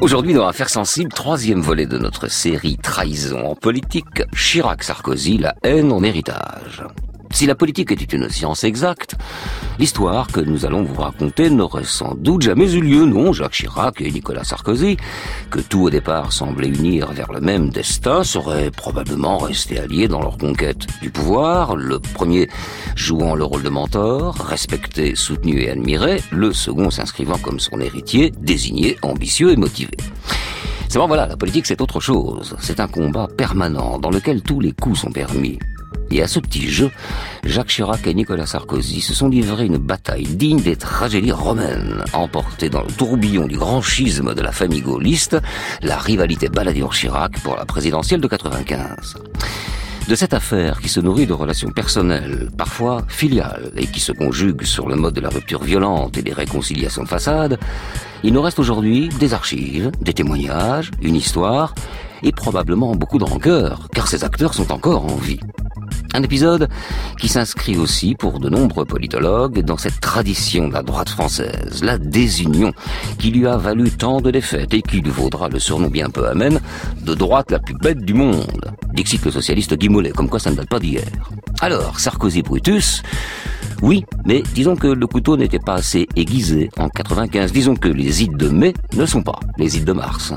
Aujourd'hui, dans Affaires sensibles, troisième volet de notre série Trahison en politique, Chirac-Sarkozy, la haine en héritage. Si la politique était une science exacte, l'histoire que nous allons vous raconter n'aurait sans doute jamais eu lieu, non, Jacques Chirac et Nicolas Sarkozy, que tout au départ semblait unir vers le même destin, seraient probablement restés alliés dans leur conquête du pouvoir, le premier jouant le rôle de mentor, respecté, soutenu et admiré, le second s'inscrivant comme son héritier, désigné, ambitieux et motivé. C'est bon, voilà, la politique c'est autre chose. C'est un combat permanent dans lequel tous les coups sont permis. Et à ce petit jeu, Jacques Chirac et Nicolas Sarkozy se sont livrés une bataille digne des tragédies romaines, emportée dans le tourbillon du grand schisme de la famille gaulliste, la rivalité Balladur-Chirac pour la présidentielle de 95 de cette affaire qui se nourrit de relations personnelles, parfois filiales, et qui se conjugue sur le mode de la rupture violente et des réconciliations de façade, il nous reste aujourd'hui des archives, des témoignages, une histoire, et probablement beaucoup de rancœur, car ces acteurs sont encore en vie. Un épisode qui s'inscrit aussi pour de nombreux politologues dans cette tradition de la droite française, la désunion, qui lui a valu tant de défaites et qui lui vaudra le surnom bien peu amène de droite la plus bête du monde. Dixit le socialiste Guy Mollet, comme quoi ça ne date pas d'hier. Alors, Sarkozy Brutus, oui, mais disons que le couteau n'était pas assez aiguisé en 95. Disons que les ides de mai ne sont pas les ides de mars.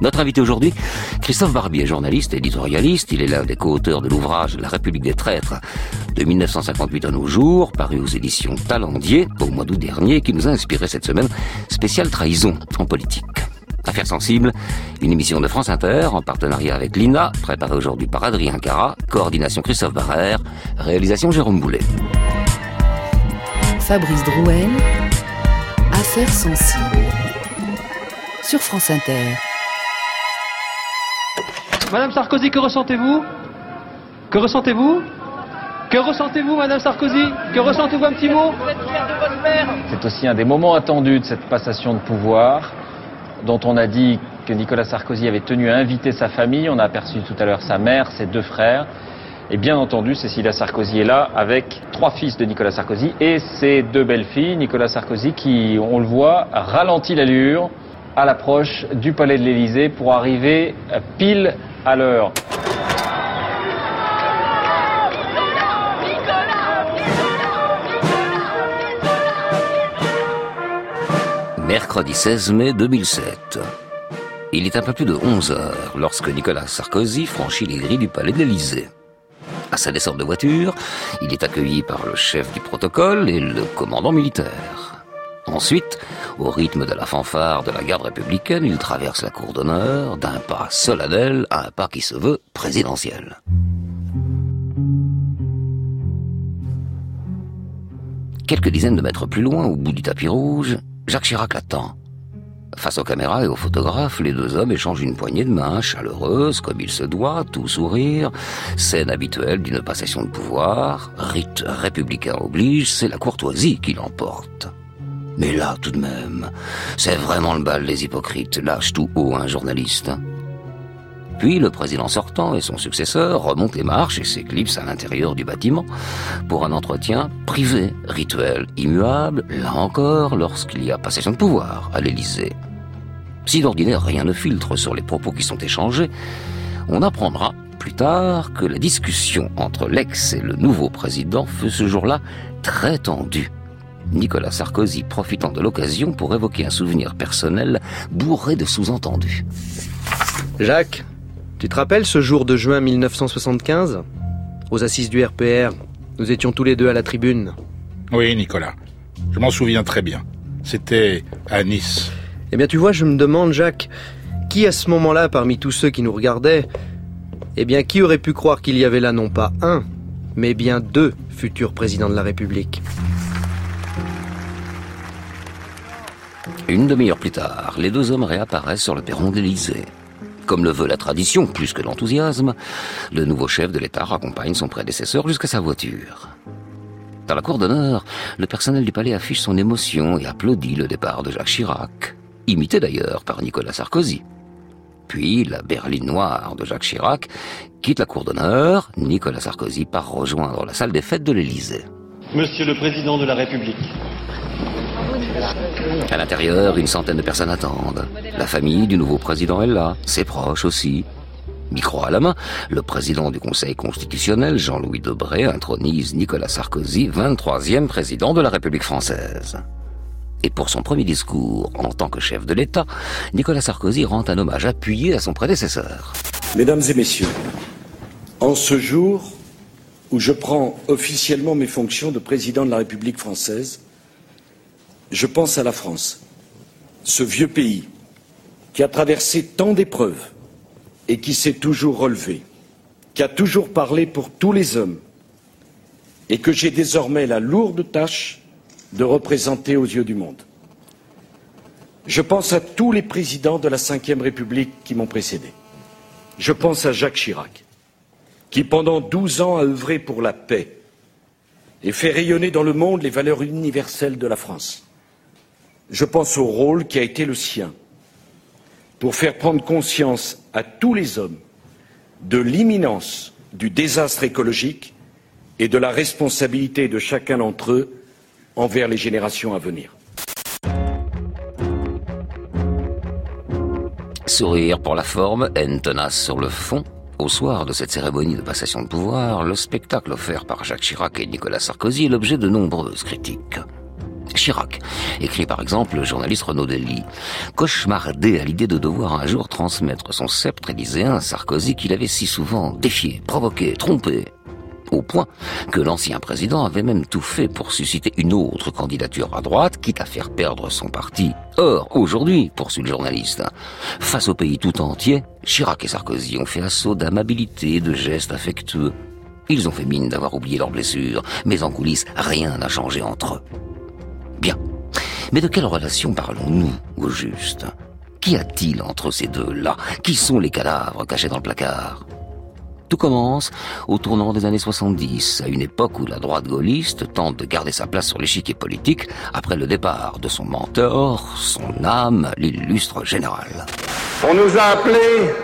Notre invité aujourd'hui, Christophe Barbier, journaliste, éditorialiste, il est l'un des co-auteurs de l'ouvrage La République des traîtres de 1958 à nos jours, paru aux éditions Talendier au mois d'août dernier, qui nous a inspiré cette semaine spéciale trahison en politique. Affaires sensibles, une émission de France Inter en partenariat avec l'INA, préparée aujourd'hui par Adrien Cara, coordination Christophe Barrère, réalisation Jérôme Boulet. Fabrice Drouel, Affaires sensibles, sur France Inter. Madame Sarkozy, que ressentez-vous Que ressentez-vous Que ressentez-vous, Madame Sarkozy Que ressentez-vous un petit mot C'est aussi un des moments attendus de cette passation de pouvoir, dont on a dit que Nicolas Sarkozy avait tenu à inviter sa famille. On a aperçu tout à l'heure sa mère, ses deux frères. Et bien entendu, Cécilia Sarkozy est là avec trois fils de Nicolas Sarkozy et ses deux belles-filles. Nicolas Sarkozy qui, on le voit, ralentit l'allure à l'approche du palais de l'Élysée pour arriver pile à l'heure. Mercredi 16 mai 2007. Il est un peu plus de 11 heures lorsque Nicolas Sarkozy franchit les grilles du palais de l'Élysée. À sa descente de voiture, il est accueilli par le chef du protocole et le commandant militaire. Ensuite, au rythme de la fanfare de la garde républicaine, il traverse la cour d'honneur d'un pas solennel à un pas qui se veut présidentiel. Quelques dizaines de mètres plus loin, au bout du tapis rouge, Jacques Chirac l'attend. Face aux caméras et aux photographes, les deux hommes échangent une poignée de main chaleureuse, comme il se doit, tout sourire. Scène habituelle d'une passation de pouvoir. Rite républicain oblige, c'est la courtoisie qui l'emporte. Mais là, tout de même, c'est vraiment le bal des hypocrites, lâche tout haut un journaliste. Puis le président sortant et son successeur remontent les marches et s'éclipsent à l'intérieur du bâtiment pour un entretien privé, rituel, immuable, là encore, lorsqu'il y a passation de pouvoir à l'Élysée. Si d'ordinaire rien ne filtre sur les propos qui sont échangés, on apprendra plus tard que la discussion entre l'ex et le nouveau président fut ce jour-là très tendue. Nicolas Sarkozy profitant de l'occasion pour évoquer un souvenir personnel bourré de sous-entendus. Jacques, tu te rappelles ce jour de juin 1975 Aux assises du RPR, nous étions tous les deux à la tribune. Oui, Nicolas. Je m'en souviens très bien. C'était à Nice. Eh bien, tu vois, je me demande, Jacques, qui à ce moment-là, parmi tous ceux qui nous regardaient, eh bien, qui aurait pu croire qu'il y avait là non pas un, mais bien deux futurs présidents de la République? Une demi-heure plus tard, les deux hommes réapparaissent sur le perron de l'Élysée. Comme le veut la tradition, plus que l'enthousiasme, le nouveau chef de l'État raccompagne son prédécesseur jusqu'à sa voiture. Dans la cour d'honneur, le personnel du palais affiche son émotion et applaudit le départ de Jacques Chirac, imité d'ailleurs par Nicolas Sarkozy. Puis la berline noire de Jacques Chirac quitte la cour d'honneur, Nicolas Sarkozy part rejoindre la salle des fêtes de l'Élysée. Monsieur le Président de la République, À l'intérieur, une centaine de personnes attendent. La famille du nouveau président est là, ses proches aussi. Micro à la main, le président du Conseil constitutionnel, Jean-Louis Debré, intronise Nicolas Sarkozy, 23e président de la République française. Et pour son premier discours en tant que chef de l'État, Nicolas Sarkozy rend un hommage appuyé à son prédécesseur. Mesdames et messieurs, en ce jour où je prends officiellement mes fonctions de président de la République française, je pense à la France, ce vieux pays qui a traversé tant d'épreuves et qui s'est toujours relevé, qui a toujours parlé pour tous les hommes, et que j'ai désormais la lourde tâche de représenter aux yeux du monde. Je pense à tous les présidents de la Ve République qui m'ont précédé. Je pense à Jacques Chirac, qui pendant douze ans a œuvré pour la paix et fait rayonner dans le monde les valeurs universelles de la France. Je pense au rôle qui a été le sien pour faire prendre conscience à tous les hommes de l'imminence du désastre écologique et de la responsabilité de chacun d'entre eux envers les générations à venir. Sourire pour la forme, haine tenace sur le fond. Au soir de cette cérémonie de passation de pouvoir, le spectacle offert par Jacques Chirac et Nicolas Sarkozy est l'objet de nombreuses critiques. Chirac, écrit par exemple le journaliste Renaud Dely, cauchemardé à l'idée de devoir un jour transmettre son sceptre élyséen à Sarkozy qu'il avait si souvent défié, provoqué, trompé, au point que l'ancien président avait même tout fait pour susciter une autre candidature à droite, quitte à faire perdre son parti. Or, aujourd'hui, poursuit le journaliste, face au pays tout entier, Chirac et Sarkozy ont fait assaut d'amabilité, de gestes affectueux. Ils ont fait mine d'avoir oublié leurs blessures, mais en coulisses, rien n'a changé entre eux. Bien. Mais de quelle relation parlons-nous, au juste? Qu'y a-t-il entre ces deux-là? Qui sont les cadavres cachés dans le placard? Tout commence au tournant des années 70, à une époque où la droite gaulliste tente de garder sa place sur l'échiquier politique après le départ de son mentor, son âme, l'illustre général. On nous a appelés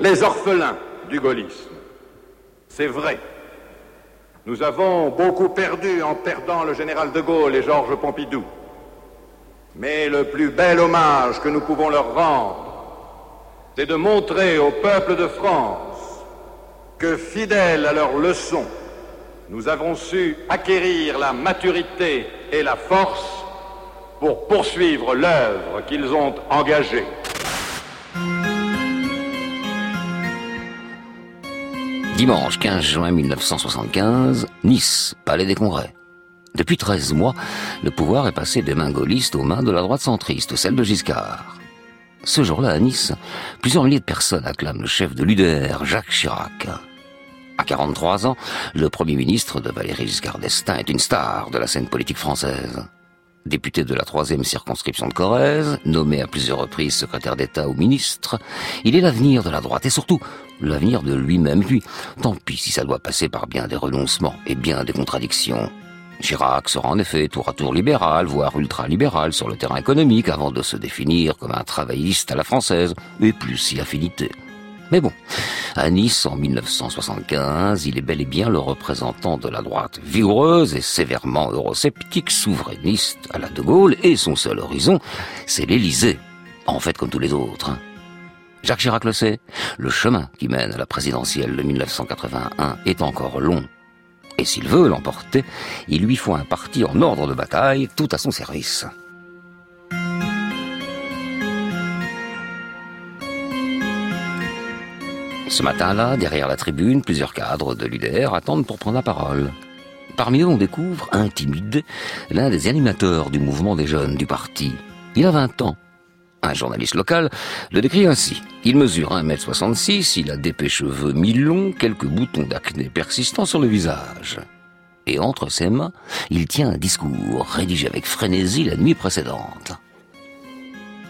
les orphelins du gaullisme. C'est vrai. Nous avons beaucoup perdu en perdant le général de Gaulle et Georges Pompidou. Mais le plus bel hommage que nous pouvons leur rendre, c'est de montrer au peuple de France que, fidèles à leurs leçons, nous avons su acquérir la maturité et la force pour poursuivre l'œuvre qu'ils ont engagée. Dimanche 15 juin 1975, Nice, Palais des Congrès. Depuis 13 mois, le pouvoir est passé des mains gaullistes aux mains de la droite centriste, celle de Giscard. Ce jour-là, à Nice, plusieurs milliers de personnes acclament le chef de l'UDR, Jacques Chirac. À 43 ans, le premier ministre de Valéry Giscard d'Estaing est une star de la scène politique française. Député de la troisième circonscription de Corrèze, nommé à plusieurs reprises secrétaire d'État ou ministre, il est l'avenir de la droite et surtout l'avenir de lui-même. Lui, tant pis si ça doit passer par bien des renoncements et bien des contradictions. Chirac sera en effet tour à tour libéral, voire ultra-libéral sur le terrain économique avant de se définir comme un travailliste à la française, et plus si affinité. Mais bon, à Nice, en 1975, il est bel et bien le représentant de la droite vigoureuse et sévèrement eurosceptique, souverainiste à la De Gaulle, et son seul horizon, c'est l'Élysée. En fait, comme tous les autres. Hein. Jacques Chirac le sait, le chemin qui mène à la présidentielle de 1981 est encore long. Et s'il veut l'emporter, il lui faut un parti en ordre de bataille, tout à son service. Ce matin-là, derrière la tribune, plusieurs cadres de l'UDR attendent pour prendre la parole. Parmi eux, on découvre, intimidé, l'un des animateurs du mouvement des jeunes du parti. Il a 20 ans. Un journaliste local le décrit ainsi. Il mesure 1m66, il a d'épais cheveux mi-longs, quelques boutons d'acné persistants sur le visage. Et entre ses mains, il tient un discours rédigé avec frénésie la nuit précédente.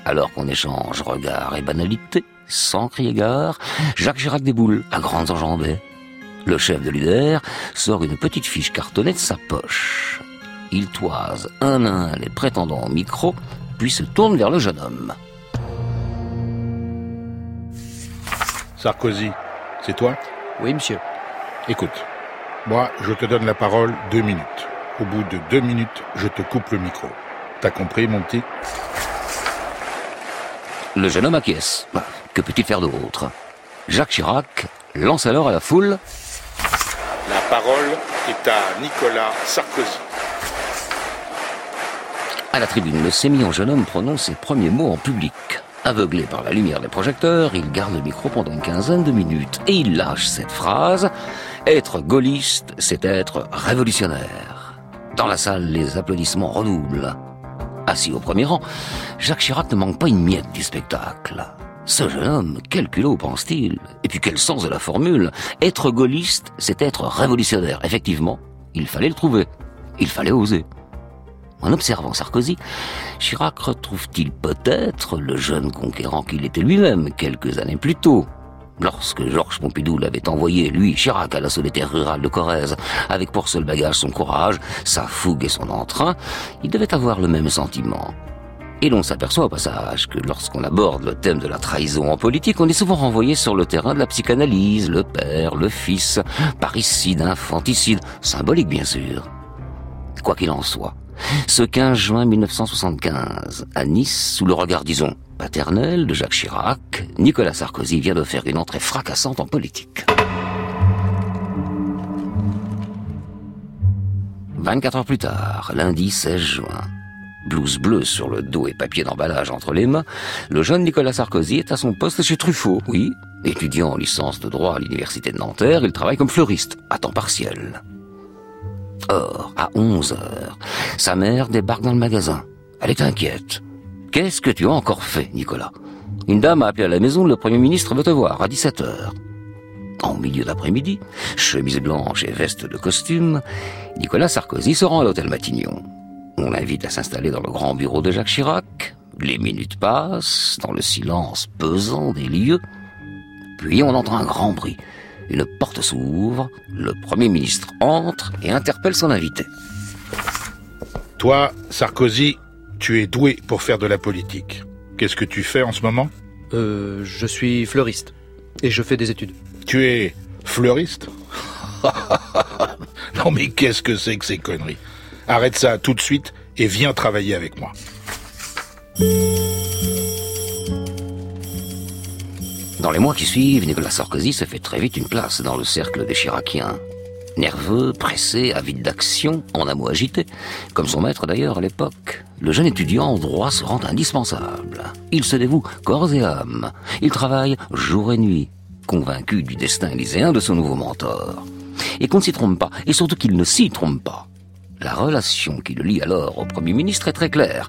Alors qu'on échange regards et banalités, sans crier gare, Jacques Chirac déboule à grandes enjambées. Le chef de l'UDR sort une petite fiche cartonnée de sa poche. Il toise un à un les prétendants au micro, puis se tourne vers le jeune homme. Sarkozy, c'est toi? Oui, monsieur. Écoute, moi, je te donne la parole deux minutes. Au bout de deux minutes, je te coupe le micro. T'as compris, mon petit? Le jeune homme acquiesce. Que peut-il faire d'autre Jacques Chirac lance alors à la foule La parole est à Nicolas Sarkozy. À la tribune, le sémillant jeune homme prononce ses premiers mots en public. Aveuglé par la lumière des projecteurs, il garde le micro pendant une quinzaine de minutes et il lâche cette phrase Être gaulliste, c'est être révolutionnaire. Dans la salle, les applaudissements redoublent. Assis au premier rang, Jacques Chirac ne manque pas une miette du spectacle. Ce jeune homme, quel culot pense-t-il? Et puis quel sens de la formule? Être gaulliste, c'est être révolutionnaire. Effectivement, il fallait le trouver. Il fallait oser. En observant Sarkozy, Chirac retrouve-t-il peut-être le jeune conquérant qu'il était lui-même quelques années plus tôt? Lorsque Georges Pompidou l'avait envoyé, lui, Chirac, à la solitaire rurale de Corrèze, avec pour seul bagage son courage, sa fougue et son entrain, il devait avoir le même sentiment. Et l'on s'aperçoit au passage que lorsqu'on aborde le thème de la trahison en politique, on est souvent renvoyé sur le terrain de la psychanalyse, le père, le fils, parricide, infanticide, symbolique bien sûr. Quoi qu'il en soit, ce 15 juin 1975, à Nice, sous le regard, disons, paternel de Jacques Chirac, Nicolas Sarkozy vient de faire une entrée fracassante en politique. 24 heures plus tard, lundi 16 juin, blouse bleue sur le dos et papier d'emballage entre les mains, le jeune Nicolas Sarkozy est à son poste chez Truffaut, oui. Étudiant en licence de droit à l'université de Nanterre, il travaille comme fleuriste, à temps partiel. Or, à 11 heures, sa mère débarque dans le magasin. Elle est inquiète. Qu'est-ce que tu as encore fait, Nicolas? Une dame a appelé à la maison, le Premier ministre veut te voir, à 17 heures. En milieu d'après-midi, chemise blanche et veste de costume, Nicolas Sarkozy se rend à l'hôtel Matignon. On l'invite à s'installer dans le grand bureau de Jacques Chirac. Les minutes passent, dans le silence pesant des lieux. Puis on entend un grand bruit. Une porte s'ouvre, le Premier ministre entre et interpelle son invité. Toi, Sarkozy, tu es doué pour faire de la politique. Qu'est-ce que tu fais en ce moment? Euh, je suis fleuriste. Et je fais des études. Tu es fleuriste? Non mais qu'est-ce que c'est que ces conneries? Arrête ça tout de suite et viens travailler avec moi. Dans les mois qui suivent, Nicolas Sarkozy se fait très vite une place dans le cercle des Chiraciens. Nerveux, pressé, avide d'action, en amour agité, comme son maître d'ailleurs à l'époque, le jeune étudiant en droit se rend indispensable. Il se dévoue corps et âme. Il travaille jour et nuit, convaincu du destin élyséen de son nouveau mentor. Et qu'on ne s'y trompe pas, et surtout qu'il ne s'y trompe pas. La relation qui le lie alors au Premier ministre est très claire.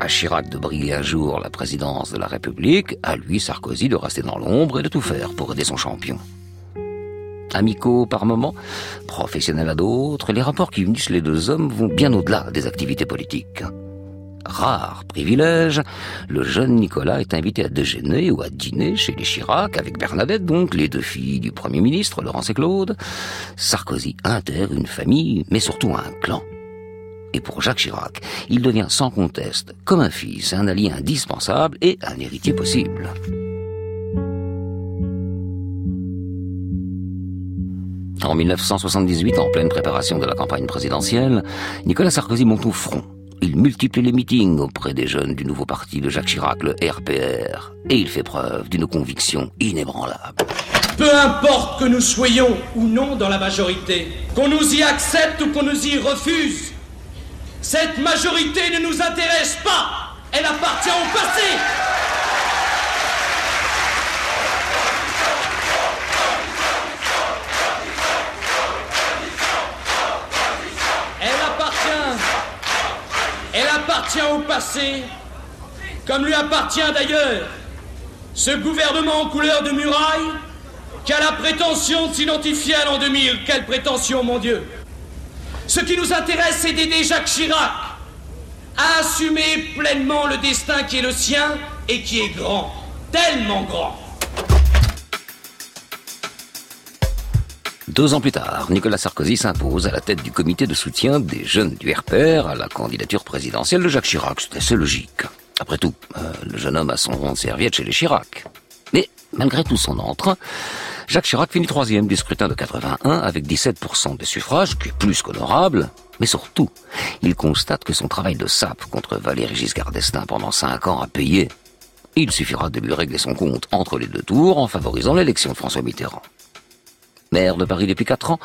À Chirac de briller un jour la présidence de la République, à lui, Sarkozy, de rester dans l'ombre et de tout faire pour aider son champion. Amicaux par moments, professionnels à d'autres, les rapports qui unissent les deux hommes vont bien au-delà des activités politiques. Rare privilège, le jeune Nicolas est invité à déjeuner ou à dîner chez les Chirac avec Bernadette, donc les deux filles du Premier ministre, Laurence et Claude. Sarkozy intègre une famille, mais surtout un clan. Et pour Jacques Chirac, il devient sans conteste, comme un fils, un allié indispensable et un héritier possible. En 1978, en pleine préparation de la campagne présidentielle, Nicolas Sarkozy monte au front. Il multiplie les meetings auprès des jeunes du nouveau parti de Jacques Chirac, le RPR, et il fait preuve d'une conviction inébranlable. Peu importe que nous soyons ou non dans la majorité, qu'on nous y accepte ou qu'on nous y refuse, cette majorité ne nous intéresse pas. Elle appartient au passé. Elle appartient. Elle appartient au passé, comme lui appartient d'ailleurs ce gouvernement en couleur de muraille qui a la prétention de s'identifier à l'an 2000. Quelle prétention, mon Dieu Ce qui nous intéresse, c'est d'aider Jacques Chirac à assumer pleinement le destin qui est le sien et qui est grand, tellement grand. Deux ans plus tard, Nicolas Sarkozy s'impose à la tête du comité de soutien des jeunes du RPR à la candidature présidentielle de Jacques Chirac. C'était assez logique. Après tout, euh, le jeune homme a son rond de serviette chez les Chirac. Mais, malgré tout son entrain, Jacques Chirac finit troisième du scrutin de 81 avec 17% des suffrages, qui est plus qu'honorable. Mais surtout, il constate que son travail de sape contre Valéry Giscard d'Estaing pendant cinq ans a payé. Il suffira de lui régler son compte entre les deux tours en favorisant l'élection de François Mitterrand. Maire de Paris depuis quatre ans,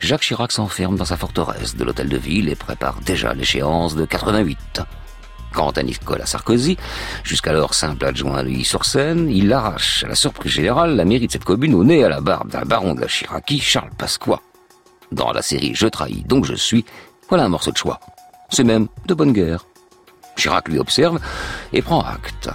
Jacques Chirac s'enferme dans sa forteresse de l'hôtel de ville et prépare déjà l'échéance de 88. Quant à Nicolas Sarkozy, jusqu'alors simple adjoint à Neuilly-sur-Seine, il arrache à la surprise générale la mairie de cette commune au nez à la barbe d'un baron de la Chiraki, Charles Pasqua. Dans la série Je trahis donc je suis, voilà un morceau de choix. C'est même de bonne guerre. Chirac lui observe et prend acte.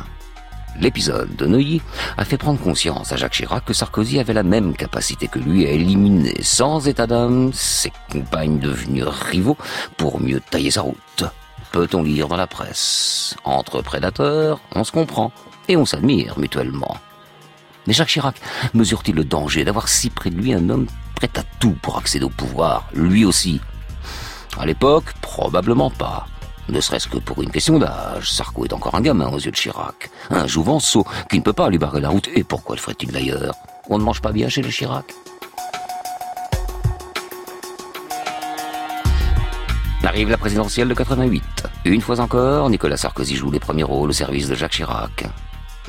L'épisode de Neuilly a fait prendre conscience à Jacques Chirac que Sarkozy avait la même capacité que lui à éliminer sans état d'âme ses compagnes devenues rivaux pour mieux tailler sa route. Peut-on lire dans la presse Entre prédateurs, on se comprend et on s'admire mutuellement. Mais Jacques Chirac mesure-t-il le danger d'avoir si près de lui un homme prêt à tout pour accéder au pouvoir, lui aussi? À l'époque, probablement pas. Ne serait-ce que pour une question d'âge, Sarko est encore un gamin aux yeux de Chirac. Un jouvenceau qui ne peut pas lui barrer la route. Et pourquoi le ferait-il d'ailleurs? On ne mange pas bien chez le Chirac? Arrive la présidentielle de 88. Une fois encore, Nicolas Sarkozy joue les premiers rôles au service de Jacques Chirac.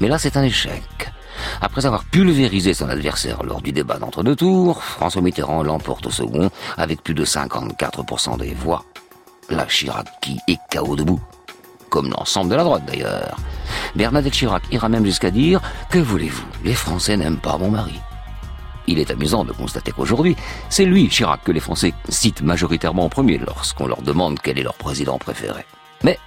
Mais là, c'est un échec. Après avoir pulvérisé son adversaire lors du débat d'entre-deux tours, François Mitterrand l'emporte au second avec plus de 54% des voix la Chirac qui est KO debout. Comme l'ensemble de la droite d'ailleurs. Bernadette Chirac ira même jusqu'à dire Que voulez-vous Les Français n'aiment pas mon mari. Il est amusant de constater qu'aujourd'hui, c'est lui, Chirac, que les Français citent majoritairement en premier lorsqu'on leur demande quel est leur président préféré. Mais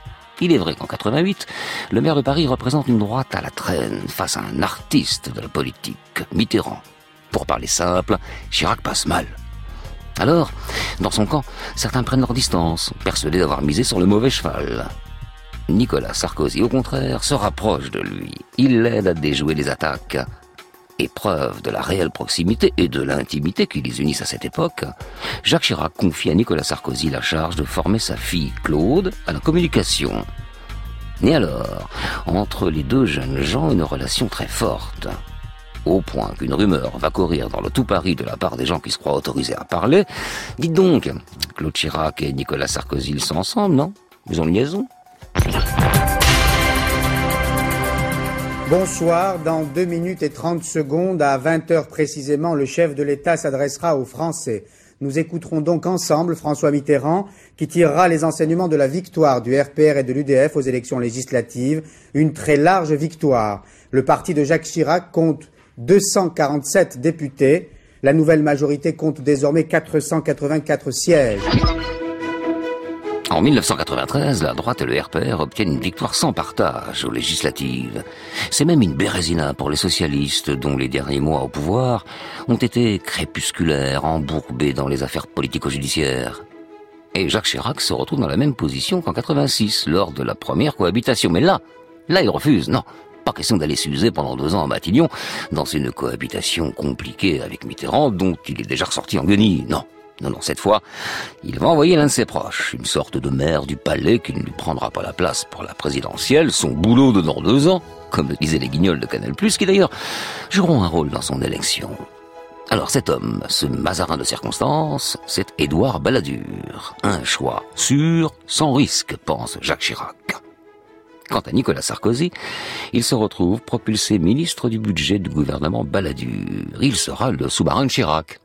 il est vrai qu'en 88, le maire de Paris représente une droite à la traîne face à un artiste de la politique, Mitterrand. Pour parler simple, Chirac passe mal. Alors, dans son camp, certains prennent leur distance, persuadés d'avoir misé sur le mauvais cheval. Nicolas Sarkozy, au contraire, se rapproche de lui. Il l'aide à déjouer les attaques. Épreuve de la réelle proximité et de l'intimité qui les unissent à cette époque, Jacques Chirac confie à Nicolas Sarkozy la charge de former sa fille Claude à la communication. Et alors, entre les deux jeunes gens, une relation très forte au point qu'une rumeur va courir dans le tout Paris de la part des gens qui se croient autorisés à parler. Dites donc, Claude Chirac et Nicolas Sarkozy, ils sont ensemble, non? Ils ont une liaison? Bonsoir, dans 2 minutes et 30 secondes, à 20 heures précisément, le chef de l'État s'adressera aux Français. Nous écouterons donc ensemble François Mitterrand, qui tirera les enseignements de la victoire du RPR et de l'UDF aux élections législatives, une très large victoire. Le parti de Jacques Chirac compte 247 députés. La nouvelle majorité compte désormais 484 sièges. En 1993, la droite et le RPR obtiennent une victoire sans partage aux législatives. C'est même une bérésina pour les socialistes dont les derniers mois au pouvoir ont été crépusculaires, embourbés dans les affaires politico-judiciaires. Et Jacques Chirac se retrouve dans la même position qu'en 86, lors de la première cohabitation. Mais là, là il refuse. Non, pas question d'aller s'user pendant deux ans à Matignon dans une cohabitation compliquée avec Mitterrand dont il est déjà ressorti en guenille. Non. Non, non, cette fois, il va envoyer l'un de ses proches, une sorte de maire du palais qui ne lui prendra pas la place pour la présidentielle, son boulot de dans deux ans, comme le disaient les guignols de Canal+, qui d'ailleurs joueront un rôle dans son élection. Alors cet homme, ce mazarin de circonstances, c'est Édouard Balladur. Un choix sûr, sans risque, pense Jacques Chirac. Quant à Nicolas Sarkozy, il se retrouve propulsé ministre du budget du gouvernement Balladur. Il sera le sous-marin de Chirac.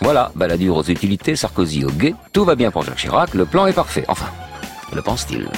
Voilà, Balladur aux utilités, Sarkozy au guet, tout va bien pour Jacques Chirac, le plan est parfait. Enfin, le pense-t-il?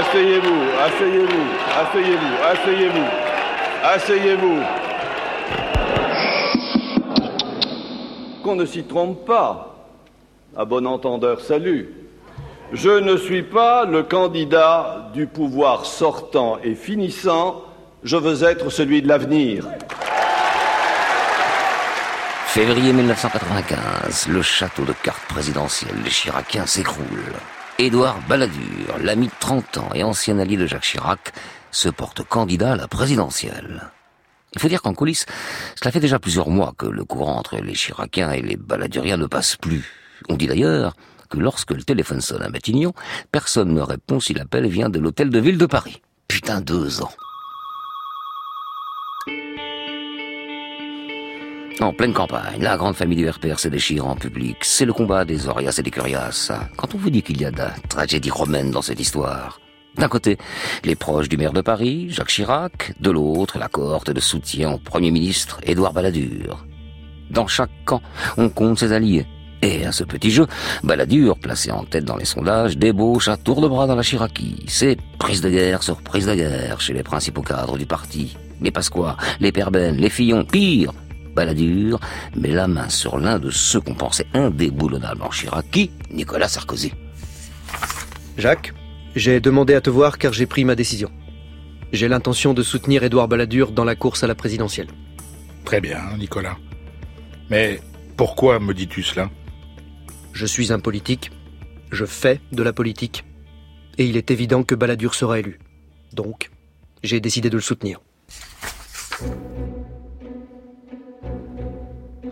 Asseyez-vous, asseyez-vous, asseyez-vous, asseyez-vous, asseyez-vous. Qu'on ne s'y trompe pas. À bon entendeur, salut. Je ne suis pas le candidat du pouvoir sortant et finissant, je veux être celui de l'avenir. Février 1995, le château de cartes présidentielles des Chiraciens s'écroule. Édouard Balladur, l'ami de 30 ans et ancien allié de Jacques Chirac, se porte candidat à la présidentielle. Il faut dire qu'en coulisses, cela fait déjà plusieurs mois que le courant entre les Chiraciens et les Balladuriens ne passe plus. On dit d'ailleurs que lorsque le téléphone sonne à Matignon, personne ne répond si l'appel vient de l'hôtel de ville de Paris. Putain, deux ans. En pleine campagne, la grande famille du RPR se déchire en public. C'est le combat des Orias et des Curias. Quand on vous dit qu'il y a de la tragédie romaine dans cette histoire, d'un côté, les proches du maire de Paris, Jacques Chirac, de l'autre, la cohorte de soutien au Premier ministre, Édouard Balladur. Dans chaque camp, on compte ses alliés. Et à ce petit jeu, Balladur, placé en tête dans les sondages, débauche à tour de bras dans la Chiraquie. C'est prise de guerre sur prise de guerre chez les principaux cadres du parti. Les Pasqua, les Perben, les Fillon, pire, Balladur met la main sur l'un de ceux qu'on pensait indéboulonnablement Chirac, Nicolas Sarkozy. Jacques, j'ai demandé à te voir car j'ai pris ma décision. J'ai l'intention de soutenir Édouard Balladur dans la course à la présidentielle. Très bien, Nicolas. Mais pourquoi me dis-tu cela? Je suis un politique, je fais de la politique, et il est évident que Balladur sera élu. Donc, j'ai décidé de le soutenir.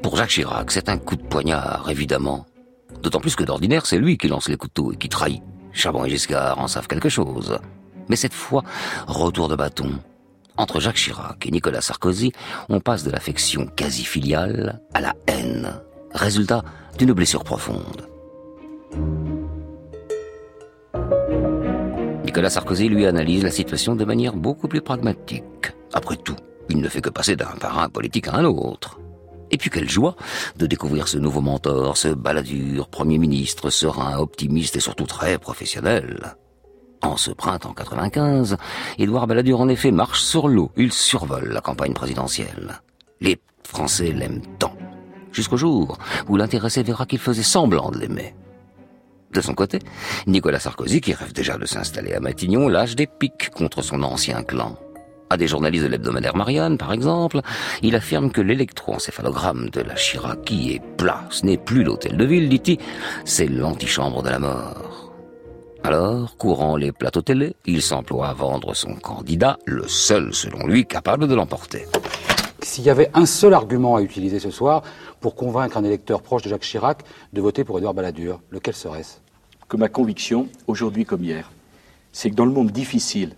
Pour Jacques Chirac, c'est un coup de poignard, évidemment. D'autant plus que d'ordinaire, c'est lui qui lance les couteaux et qui trahit. Chabon et Giscard en savent quelque chose. Mais cette fois, retour de bâton. Entre Jacques Chirac et Nicolas Sarkozy, on passe de l'affection quasi filiale à la haine. Résultat d'une blessure profonde. Nicolas Sarkozy lui analyse la situation de manière beaucoup plus pragmatique. Après tout, il ne fait que passer d'un parrain politique à un autre. Et puis quelle joie de découvrir ce nouveau mentor, ce baladur, Premier ministre, serein, optimiste et surtout très professionnel. En ce printemps 95, Édouard Balladur en effet marche sur l'eau, il survole la campagne présidentielle. Les Français l'aiment tant, jusqu'au jour où l'intéressé verra qu'il faisait semblant de l'aimer. De son côté, Nicolas Sarkozy, qui rêve déjà de s'installer à Matignon, lâche des piques contre son ancien clan. À des journalistes de l'hebdomadaire Marianne, par exemple, il affirme que l'électroencéphalogramme de la Chiraki est plat. Ce n'est plus l'hôtel de ville, dit-il, c'est l'antichambre de la mort. Alors, courant les plateaux télé, il s'emploie à vendre son candidat, le seul, selon lui, capable de l'emporter. S'il y avait un seul argument à utiliser ce soir pour convaincre un électeur proche de Jacques Chirac de voter pour Édouard Balladur, lequel serait-ce? Que ma conviction, aujourd'hui comme hier, c'est que dans le monde difficile,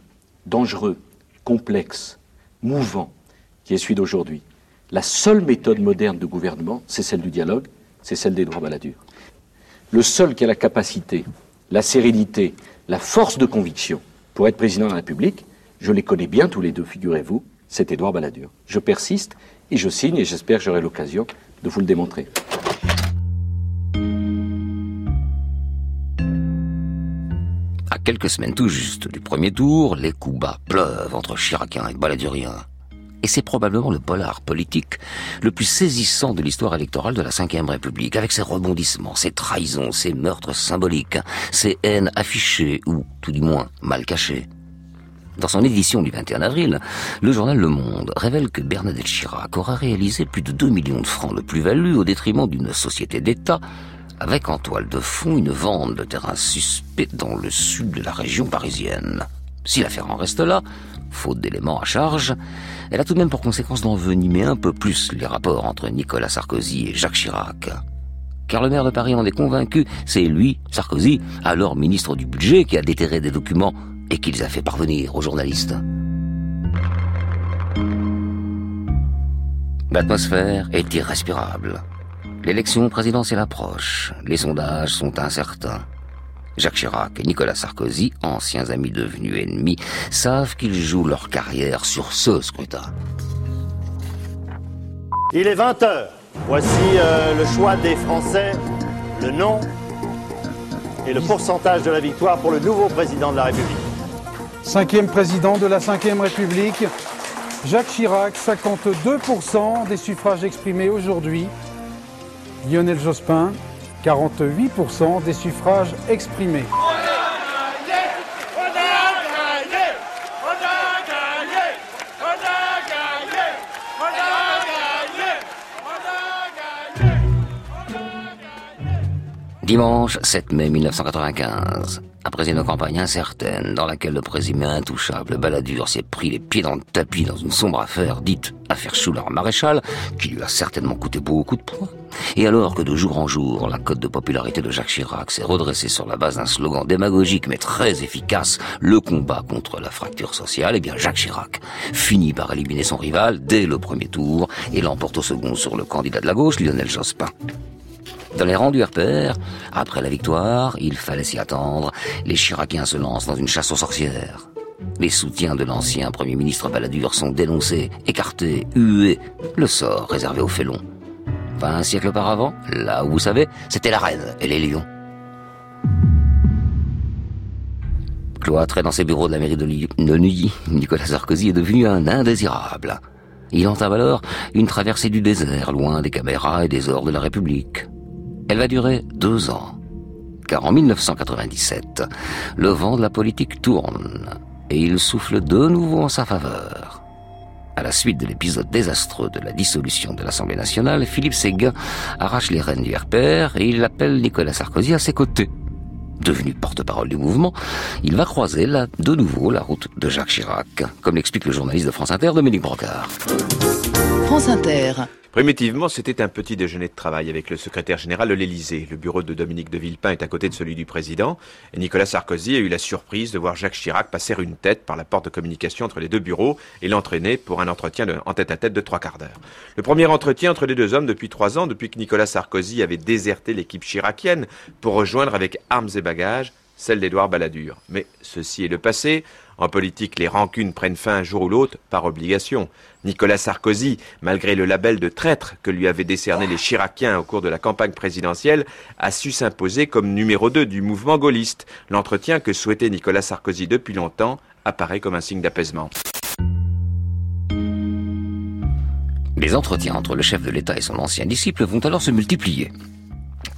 dangereux, complexe, mouvant, qui est celui d'aujourd'hui, la seule méthode moderne de gouvernement, c'est celle du dialogue, c'est celle d'Édouard Balladur. Le seul qui a la capacité, la sérénité, la force de conviction pour être président de la République, je les connais bien tous les deux, figurez-vous, c'est Édouard Balladur. Je persiste et je signe et j'espère que j'aurai l'occasion de vous le démontrer. À quelques semaines tout juste du premier tour, les coups bas pleuvent entre Chiraciens et Balladuriens. Et c'est probablement le polar politique le plus saisissant de l'histoire électorale de la Ve République, avec ses rebondissements, ses trahisons, ses meurtres symboliques, ses haines affichées ou, tout du moins, mal cachées. Dans son édition du 21 avril, le journal Le Monde révèle que Bernadette Chirac aura réalisé plus de 2 millions de francs de plus-value au détriment d'une société d'État, avec en toile de fond une vente de terrain suspect dans le sud de la région parisienne. Si l'affaire en reste là, faute d'éléments à charge, elle a tout de même pour conséquence d'envenimer un peu plus les rapports entre Nicolas Sarkozy et Jacques Chirac. Car le maire de Paris en est convaincu, c'est lui, Sarkozy, alors ministre du budget, qui a déterré des documents et qui les a fait parvenir aux journalistes. L'atmosphère est irrespirable. L'élection présidentielle approche, les sondages sont incertains. Jacques Chirac et Nicolas Sarkozy, anciens amis devenus ennemis, savent qu'ils jouent leur carrière sur ce scrutin. Il est 20h. Voici euh, le choix des Français. Le non et le pourcentage de la victoire pour le nouveau président de la République. Cinquième président de la Ve République, Jacques Chirac, 52% des suffrages exprimés aujourd'hui. Lionel Jospin, 48% des suffrages exprimés. Dimanche 7 mai 1995, après une campagne incertaine dans laquelle le présumé intouchable Balladur s'est pris les pieds dans le tapis dans une sombre affaire dite affaire Schuller-Maréchal, qui lui a certainement coûté beaucoup de points, et alors que de jour en jour, la cote de popularité de Jacques Chirac s'est redressée sur la base d'un slogan démagogique mais très efficace, le combat contre la fracture sociale, eh bien Jacques Chirac finit par éliminer son rival dès le premier tour et l'emporte au second sur le candidat de la gauche, Lionel Jospin. Dans les rangs du RPR, après la victoire, il fallait s'y attendre, les Chiraciens se lancent dans une chasse aux sorcières. Les soutiens de l'ancien Premier ministre Balladur sont dénoncés, écartés, hués, le sort réservé aux félons. Pas un siècle auparavant, là où vous savez, c'était la reine et les lions. Cloîtré dans ses bureaux de la mairie de Neuilly, Nicolas Sarkozy est devenu un indésirable. Il entame alors une traversée du désert, loin des caméras et des ors de la République. Elle va durer deux ans. Car en 1997, le vent de la politique tourne et il souffle de nouveau en sa faveur. À la suite de l'épisode désastreux de la dissolution de l'Assemblée nationale, Philippe Séguin arrache les rênes du RPR et il appelle Nicolas Sarkozy à ses côtés. Devenu porte-parole du mouvement, il va croiser là, de nouveau la route de Jacques Chirac, comme l'explique le journaliste de France Inter, Dominique Brocard. France Inter. Primitivement, c'était un petit déjeuner de travail avec le secrétaire général de l'Élysée. Le bureau de Dominique de Villepin est à côté de celui du président. Et Nicolas Sarkozy a eu la surprise de voir Jacques Chirac passer une tête par la porte de communication entre les deux bureaux et l'entraîner pour un entretien en tête à tête de trois quarts d'heure. Le premier entretien entre les deux hommes depuis trois ans, depuis que Nicolas Sarkozy avait déserté l'équipe chiracienne pour rejoindre avec armes et bagages celle d'Édouard Balladur. Mais ceci est le passé. En politique, les rancunes prennent fin un jour ou l'autre par obligation. Nicolas Sarkozy, malgré le label de traître que lui avaient décerné les Chiraciens au cours de la campagne présidentielle, a su s'imposer comme numéro 2 du mouvement gaulliste. L'entretien que souhaitait Nicolas Sarkozy depuis longtemps apparaît comme un signe d'apaisement. Les entretiens entre le chef de l'État et son ancien disciple vont alors se multiplier.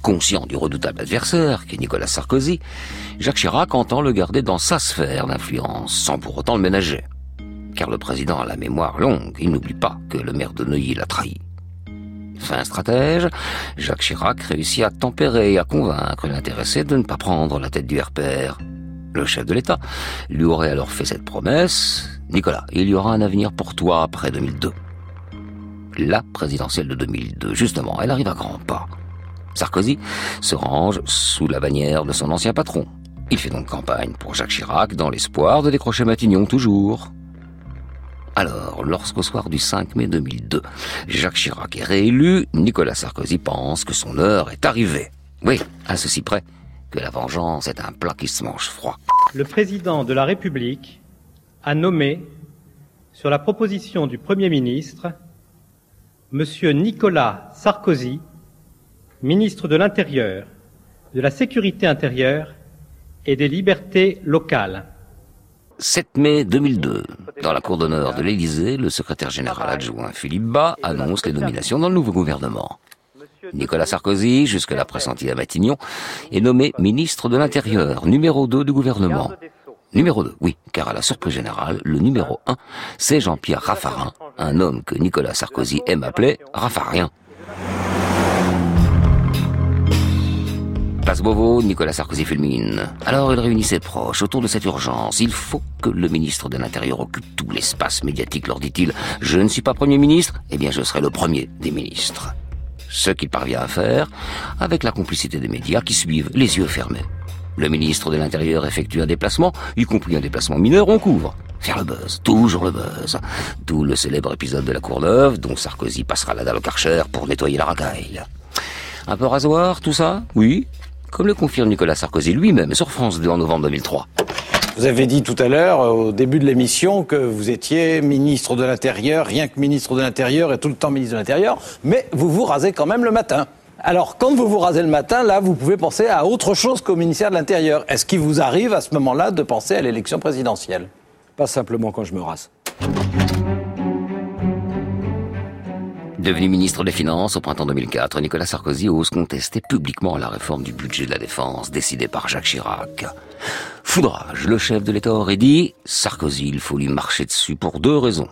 Conscient du redoutable adversaire, qui est Nicolas Sarkozy, Jacques Chirac entend le garder dans sa sphère d'influence, sans pour autant le ménager. Car le président a la mémoire longue, il n'oublie pas que le maire de Neuilly l'a trahi. Fin stratège, Jacques Chirac réussit à tempérer et à convaincre l'intéressé de ne pas prendre la tête du RPR. Le chef de l'État lui aurait alors fait cette promesse, Nicolas, il y aura un avenir pour toi après 2002. La présidentielle de 2002, justement, elle arrive à grands pas. Sarkozy se range sous la bannière de son ancien patron. Il fait donc campagne pour Jacques Chirac dans l'espoir de décrocher Matignon toujours. Alors, lorsqu'au soir du 5 mai 2002, Jacques Chirac est réélu, Nicolas Sarkozy pense que son heure est arrivée. Oui, à ceci près que la vengeance est un plat qui se mange froid. Le président de la République a nommé, sur la proposition du Premier ministre, M. Nicolas Sarkozy ministre de l'Intérieur, de la Sécurité intérieure et des libertés locales. 7 mai 2002, dans la cour d'honneur de l'Élysée, le secrétaire général adjoint Philippe Bas annonce les nominations dans le nouveau gouvernement. Nicolas Sarkozy, jusque-là pressenti à Matignon, est nommé ministre de l'Intérieur, numéro 2 du gouvernement. Numéro 2, oui, car à la surprise générale, le numéro 1, c'est Jean-Pierre Raffarin, un homme que Nicolas Sarkozy aime appeler Raffarien. Place Beauvau, Nicolas Sarkozy fulmine. Alors il réunit ses proches autour de cette urgence. Il faut que le ministre de l'Intérieur occupe tout l'espace médiatique, leur dit-il. Je ne suis pas Premier ministre, eh bien je serai le premier des ministres. Ce qu'il parvient à faire, avec la complicité des médias qui suivent les yeux fermés. Le ministre de l'Intérieur effectue un déplacement, y compris un déplacement mineur, on couvre. Faire le buzz, toujours le buzz. D'où le célèbre épisode de la Courneuve, dont Sarkozy passera la dalle au Karcher pour nettoyer la racaille. Un peu rasoir, tout ça? Oui, comme le confirme Nicolas Sarkozy lui-même sur France 2 en novembre 2003. Vous avez dit tout à l'heure, au début de l'émission, que vous étiez ministre de l'Intérieur, rien que ministre de l'Intérieur et tout le temps ministre de l'Intérieur, mais vous vous rasez quand même le matin. Alors, quand vous vous rasez le matin, là, vous pouvez penser à autre chose qu'au ministère de l'Intérieur. Est-ce qu'il vous arrive à ce moment-là de penser à l'élection présidentielle? Pas simplement quand je me rase. Devenu ministre des Finances au printemps 2004, Nicolas Sarkozy ose contester publiquement la réforme du budget de la défense décidée par Jacques Chirac. Foudrage, le chef de l'État aurait dit, Sarkozy, il faut lui marcher dessus pour deux raisons.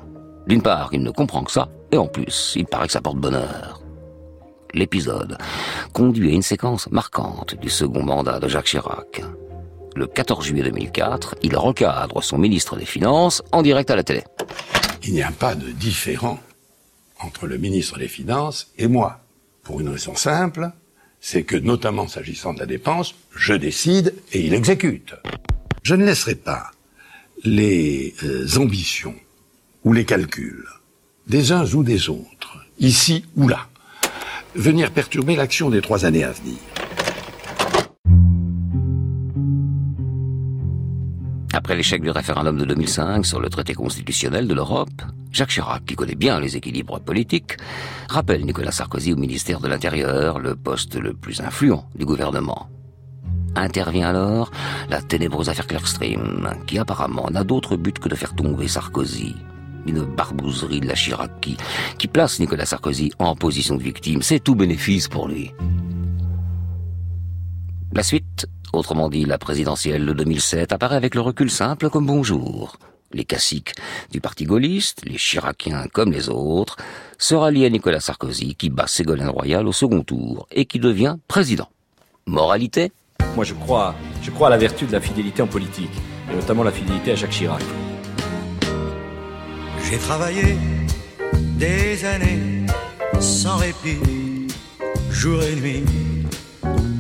D'une part, il ne comprend que ça, et en plus, il paraît que ça porte bonheur. L'épisode conduit à une séquence marquante du second mandat de Jacques Chirac. Le 14 juillet 2004, il recadre son ministre des Finances en direct à la télé. Il n'y a pas de différent entre le ministre des Finances et moi. Pour une raison simple, c'est que notamment s'agissant de la dépense, je décide et il exécute. Je ne laisserai pas les euh, ambitions ou les calculs des uns ou des autres, ici ou là, venir perturber l'action des trois années à venir. Après l'échec du référendum de 2005 sur le traité constitutionnel de l'Europe, Jacques Chirac, qui connaît bien les équilibres politiques, rappelle Nicolas Sarkozy au ministère de l'Intérieur, le poste le plus influent du gouvernement. Intervient alors la ténébreuse affaire Clearstream, qui apparemment n'a d'autre but que de faire tomber Sarkozy. Une barbouzerie de la Chirac qui, qui place Nicolas Sarkozy en position de victime. C'est tout bénéfice pour lui. La suite, autrement dit la présidentielle de 2007, apparaît avec le recul simple comme bonjour. Les caciques du parti gaulliste, les chiraciens comme les autres, se rallient à Nicolas Sarkozy qui bat Ségolène Royal au second tour et qui devient président. Moralité? Moi je crois, je crois à la vertu de la fidélité en politique, et notamment la fidélité à Jacques Chirac. J'ai travaillé des années sans répit, jour et nuit,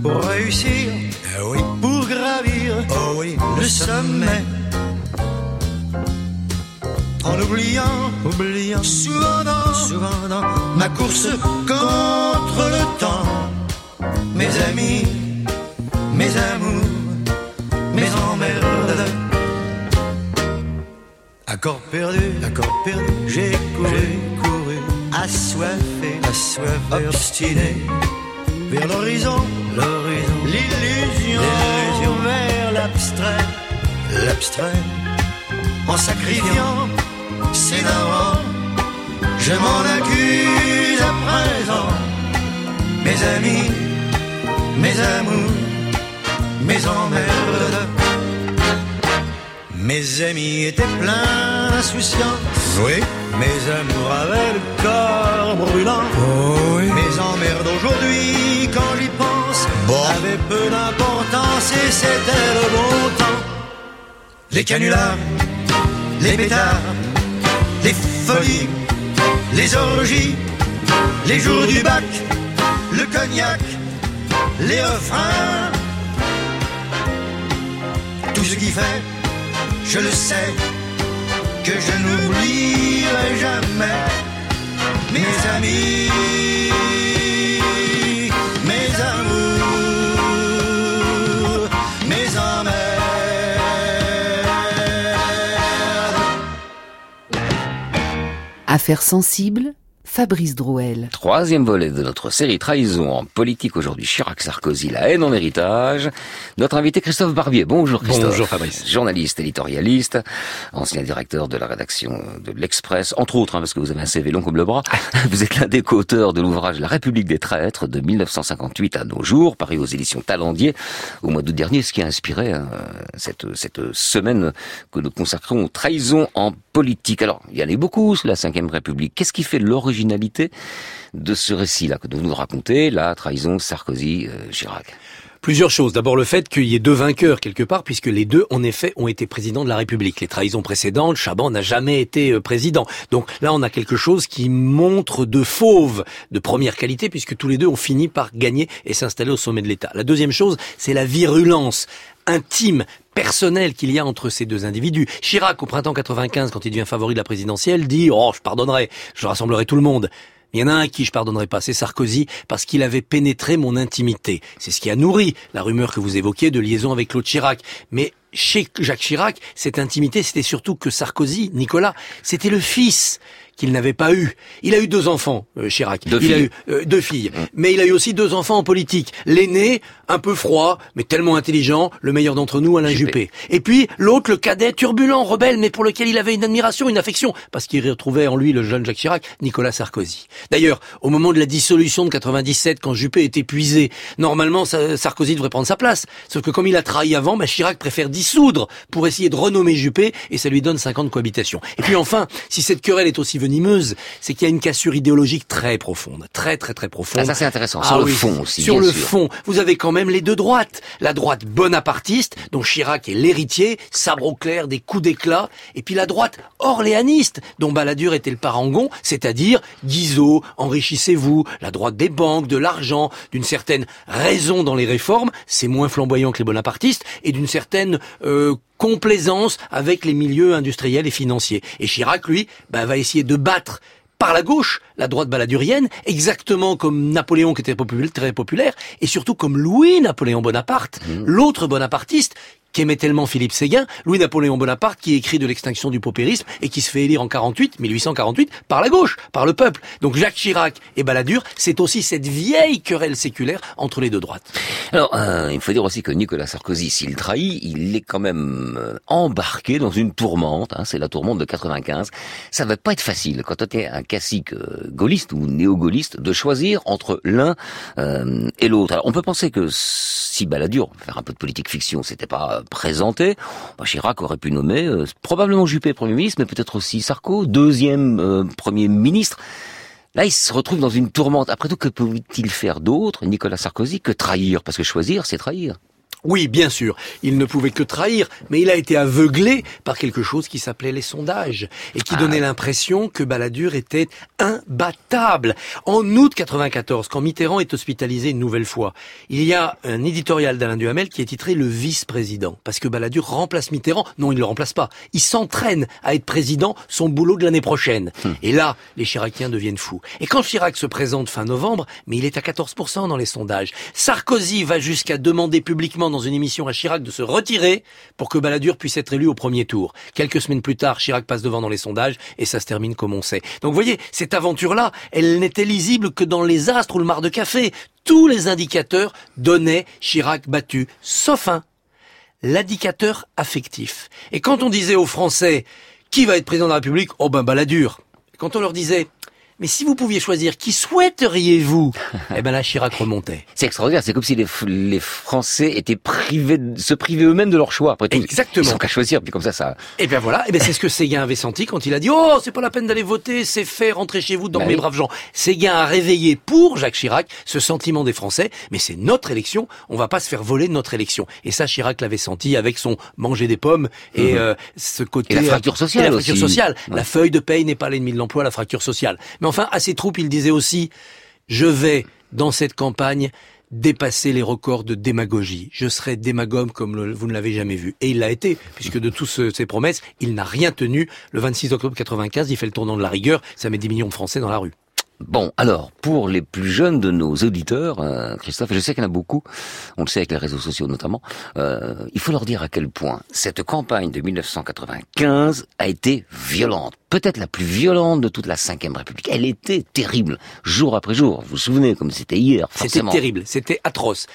pour réussir, eh oui, pour gravir. Oh oui, le sommet. En oubliant, oubliant, souvent dans, souvent dans ma course contre le temps, mes amis, mes amours, mes emmerdes. Accord perdu, accord perdu, j'ai couru, couru, assoiffé, assoiffé, obstiné, vers l'horizon, l'horizon, l'illusion, l'illusion, vers l'abstrait, l'abstrait, en sacrifiant ses darons, je m'en accuse à présent, mes amis, mes amours, mes emmerdes. Mes amis étaient pleins d'insouciance. Oui. Mes amours avaient le corps brûlant. Oh oui. Mes emmerdes aujourd'hui, quand j'y pense, bon. avaient peu d'importance et c'était le bon temps. Les canulars, les pétards, les folies, les orgies, les jours du bac, le cognac, les refrains. Tout ce qui fait je le sais, que je n'oublierai jamais. Mes amis, mes amours, mes Affaires sensibles, Fabrice Drouel. Troisième volet de notre série Trahison en politique aujourd'hui, Chirac-Sarkozy, la haine en héritage. Notre invité Christophe Barbier. Bonjour Christophe. Bonjour Fabrice. Journaliste, éditorialiste, ancien directeur de la rédaction de l'Express, entre autres, hein, parce que vous avez un CV long comme le bras. Vous êtes l'un des co-auteurs de l'ouvrage La République des traîtres de 1958 à nos jours, paru aux éditions Talendier au mois d'août dernier, ce qui a inspiré hein, cette, cette semaine que nous consacrons aux trahisons en politique. Alors, il y en a eu beaucoup sous la Ve République. Qu'est-ce qui fait l'origine de ce récit-là que vous nous racontez, la trahison Sarkozy-Chirac Plusieurs choses. D'abord le fait qu'il y ait deux vainqueurs quelque part, puisque les deux, en effet, ont été présidents de la République. Les trahisons précédentes, Chaban n'a jamais été président. Donc là, on a quelque chose qui montre de fauve de première qualité, puisque tous les deux ont fini par gagner et s'installer au sommet de l'État. La deuxième chose, c'est la virulence intime, personnelle qu'il y a entre ces deux individus. Chirac, au printemps 95, quand il devient favori de la présidentielle, dit « Oh, je pardonnerai, je rassemblerai tout le monde ». Il y en a un qui je pardonnerai pas, c'est Sarkozy, parce qu'il avait pénétré mon intimité. C'est ce qui a nourri la rumeur que vous évoquiez de liaison avec Claude Chirac. Mais chez Jacques Chirac, cette intimité, c'était surtout que Sarkozy, Nicolas, c'était le fils qu'il n'avait pas eu. Il a eu deux enfants, euh, Chirac. Deux il filles. a eu euh, deux filles. Mais il a eu aussi deux enfants en politique. L'aîné, un peu froid, mais tellement intelligent, le meilleur d'entre nous, Alain Juppé. Et puis l'autre, le cadet, turbulent, rebelle, mais pour lequel il avait une admiration, une affection, parce qu'il retrouvait en lui le jeune Jacques Chirac, Nicolas Sarkozy. D'ailleurs, au moment de la dissolution de 97, quand Juppé est épuisé, normalement Sa- Sarkozy devrait prendre sa place. Sauf que comme il a trahi avant, bah, Chirac préfère dissoudre pour essayer de renommer Juppé, et ça lui donne 50 cohabitations. Et puis enfin, si cette querelle est aussi venimeuse, c'est qu'il y a une cassure idéologique très profonde, très très très profonde. Ah, ça, c'est intéressant. Sur le fond aussi, Sur bien le sûr. fond, vous avez quand même les deux droites. La droite bonapartiste, dont Chirac est l'héritier, sabre au clair, des coups d'éclat, et puis la droite orléaniste, dont Balladur était le parangon, c'est-à-dire Guizot, enrichissez-vous, la droite des banques, de l'argent, d'une certaine raison dans les réformes, c'est moins flamboyant que les bonapartistes, et d'une certaine euh, complaisance avec les milieux industriels et financiers. Et Chirac, lui, bah, va essayer de battre par la gauche, la droite baladurienne, exactement comme Napoléon qui était populaire, très populaire, et surtout comme Louis-Napoléon Bonaparte, l'autre bonapartiste, qu'aimait tellement Philippe Séguin, Louis-Napoléon Bonaparte qui écrit de l'extinction du paupérisme et qui se fait élire en 48, 1848, par la gauche, par le peuple. Donc Jacques Chirac et Balladur, c'est aussi cette vieille querelle séculaire entre les deux droites. Alors, euh, il faut dire aussi que Nicolas Sarkozy, s'il trahit, il est quand même euh, embarqué dans une tourmente. Hein, c'est la tourmente de 95. Ça va pas être facile quand on est un cacique euh, gaulliste ou néo-gaulliste de choisir entre l'un euh, et l'autre. Alors, on peut penser que si Balladur, faire un peu de politique fiction, c'était pas présenté, bah, Chirac aurait pu nommer euh, probablement Juppé Premier ministre, mais peut-être aussi Sarko, deuxième euh, Premier ministre. Là, il se retrouve dans une tourmente. Après tout, que peut-il faire d'autre, Nicolas Sarkozy, que trahir? Parce que choisir, c'est trahir. Oui, bien sûr, il ne pouvait que trahir, mais il a été aveuglé par quelque chose qui s'appelait les sondages et qui donnait l'impression que Balladur était imbattable. En août 94, quand Mitterrand est hospitalisé une nouvelle fois, il y a un éditorial d'Alain Duhamel qui est titré Le vice-président, parce que Balladur remplace Mitterrand. Non, il ne le remplace pas. Il s'entraîne à être président, son boulot de l'année prochaine. Et là, les Chiraciens deviennent fous. Et quand Chirac se présente fin novembre, mais il est à 14% dans les sondages. Sarkozy va jusqu'à demander publiquement dans une émission à Chirac de se retirer pour que Balladur puisse être élu au premier tour. Quelques semaines plus tard, Chirac passe devant dans les sondages et ça se termine comme on sait. Donc vous voyez, cette aventure-là, elle n'était lisible que dans les astres ou le mar de café. Tous les indicateurs donnaient Chirac battu, sauf un, l'indicateur affectif. Et quand on disait aux Français, qui va être président de la République? Oh ben Balladur. Quand on leur disait, mais si vous pouviez choisir, qui souhaiteriez-vous Eh ben là, Chirac remontait. C'est extraordinaire. C'est comme si les, les Français étaient privés, se privaient eux-mêmes de leur choix. Après tout, Exactement. Ils sont qu'à choisir. Puis comme ça, ça. Et bien voilà, et ben c'est ce que Séguin avait senti quand il a dit Oh, c'est pas la peine d'aller voter, c'est fait, rentrez chez vous, Bah dormez oui. braves gens. Séguin a réveillé pour Jacques Chirac ce sentiment des Français, mais c'est notre élection, on va pas se faire voler notre élection. Et ça, Chirac l'avait senti avec son manger des pommes et Mhm. euh, ce côté... Et la fracture sociale et la fracture aussi. sociale. Ouais. La feuille de paye n'est pas l'ennemi de l'emploi, la fracture sociale. Mais enfin, à ses troupes, il disait aussi Je vais, dans cette campagne, dépasser les records de démagogie. Je serai démagogue comme vous ne l'avez jamais vu. Et il l'a été, puisque de toutes ce- ses promesses, il n'a rien tenu. Le 26 octobre 95, il fait le tournant de la rigueur. Ça met 10 millions de Français dans la rue. Bon, alors, pour les plus jeunes de nos auditeurs, euh, Christophe, je sais qu'il y en a beaucoup, on le sait avec les réseaux sociaux notamment, euh, il faut leur dire à quel point cette campagne de 1995 a été violente. Peut-être la plus violente de toute la Ve République. Elle était terrible, jour après jour. Vous vous souvenez, comme c'était hier, C'était forcément. terrible, c'était atroce.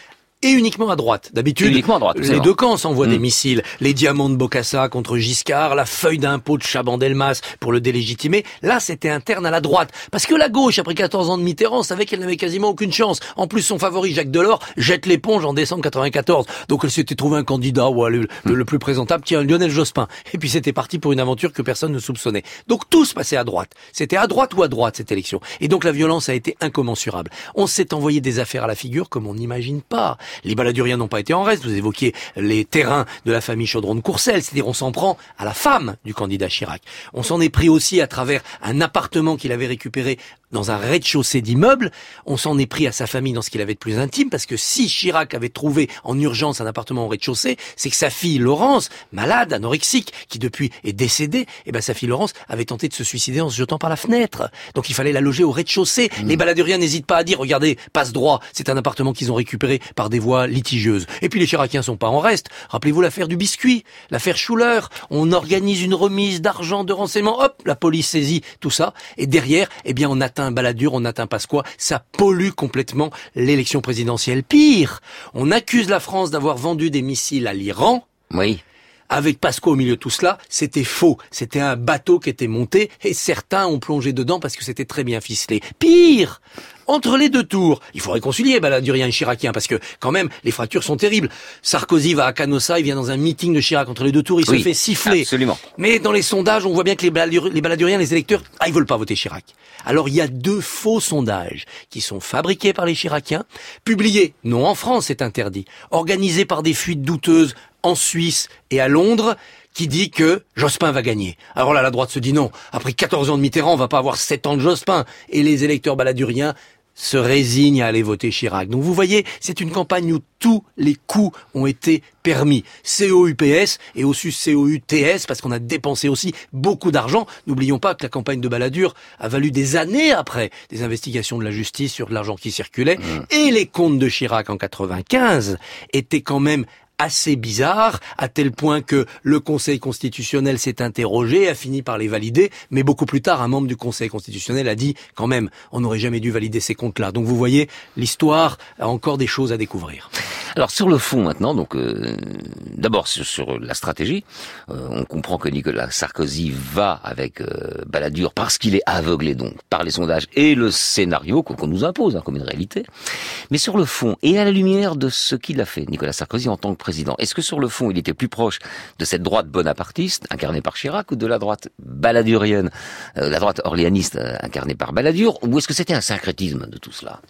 Et uniquement à droite. D'habitude, Uniquement à droite, les deux camps s'envoient des Mm. missiles. Les diamants de Bocassa contre Giscard, la feuille d'impôt de Chaban-Delmas pour le délégitimer. Là, c'était interne à la droite. Parce que la gauche, après 14 ans de Mitterrand, savait qu'elle n'avait quasiment aucune chance. En plus, son favori, Jacques Delors, jette l'éponge en décembre 94. Donc elle s'était trouvé un candidat, ouais, le, le- le plus présentable, tiens, Lionel Jospin. Et puis c'était parti pour une aventure que personne ne soupçonnait. Donc tout se passait à droite. C'était à droite ou à droite, cette élection. Et donc la violence a été incommensurable. On s'est envoyé des affaires à la figure comme on n'imagine pas. Les baladuriens n'ont pas été en reste. Vous évoquiez les terrains de la famille Chaudron de Courcelles. C'est-à-dire on s'en prend à la femme du candidat Chirac. On s'en est pris aussi à travers un appartement qu'il avait récupéré dans un rez-de-chaussée d'immeuble. On s'en est pris à sa famille dans ce qu'il avait de plus intime, parce que si Chirac avait trouvé en urgence un appartement au rez-de-chaussée, c'est que sa fille Laurence, malade, anorexique, qui depuis est décédée, et ben sa fille Laurence avait tenté de se suicider en se jetant par la fenêtre. Donc il fallait la loger au rez-de-chaussée. Mmh. Les baladuriens n'hésitent pas à dire, regardez, passe droit, c'est un appartement qu'ils ont récupéré par des voies litigieuses. Et puis les Chiraciens sont pas en reste. Rappelez-vous l'affaire du biscuit, l'affaire Schuller. On organise une remise d'argent, de renseignements, hop, la police saisit tout ça. Et derrière, eh bien, on atteint Balladur, on atteint Pasqua. Ça pollue complètement l'élection présidentielle. Pire, on accuse la France d'avoir vendu des missiles à l'Iran. Oui. Avec Pasqua au milieu de tout cela, c'était faux. C'était un bateau qui était monté et certains ont plongé dedans parce que c'était très bien ficelé. Pire, entre les deux tours, il faut réconcilier Baladurien et Chiracien parce que quand même les fractures sont terribles. Sarkozy va à Canossa, il vient dans un meeting de Chirac entre les deux tours, il Oui, se fait siffler. absolument. Mais dans les sondages, on voit bien que les, Baladur- les Baladuriens, les électeurs, ah, ils veulent pas voter Chirac. Alors il y a deux faux sondages qui sont fabriqués par les Chiraciens, publiés, non en France, c'est interdit, organisés par des fuites douteuses en Suisse et à Londres, qui dit que Jospin va gagner. Alors là, la droite se dit non. Après 14 ans de Mitterrand, on va pas avoir 7 ans de Jospin. Et les électeurs baladuriens se résignent à aller voter Chirac. Donc vous voyez, c'est une campagne où tous les coups ont été permis. COUPS et aussi COUTS parce qu'on a dépensé aussi beaucoup d'argent. N'oublions pas que la campagne de Balladur a valu des années après des investigations de la justice sur de l'argent qui circulait. Et les comptes de Chirac en 95 étaient quand même assez bizarres, à tel point que le Conseil constitutionnel s'est interrogé, a fini par les valider, mais beaucoup plus tard, un membre du Conseil constitutionnel a dit, quand même, on n'aurait jamais dû valider ces comptes-là. Donc vous voyez, l'histoire a encore des choses à découvrir. Alors sur le fond maintenant, donc euh, d'abord sur, sur la stratégie, euh, on comprend que Nicolas Sarkozy va avec euh, Balladur parce qu'il est aveuglé donc par les sondages et le scénario qu'on nous impose hein, comme une réalité. Mais sur le fond et à la lumière de ce qu'il a fait Nicolas Sarkozy en tant que président, est-ce que sur le fond il était plus proche de cette droite bonapartiste incarnée par Chirac ou de la droite balladurienne, euh, la droite orléaniste euh, incarnée par Balladur, ou est-ce que c'était un syncrétisme de tout cela?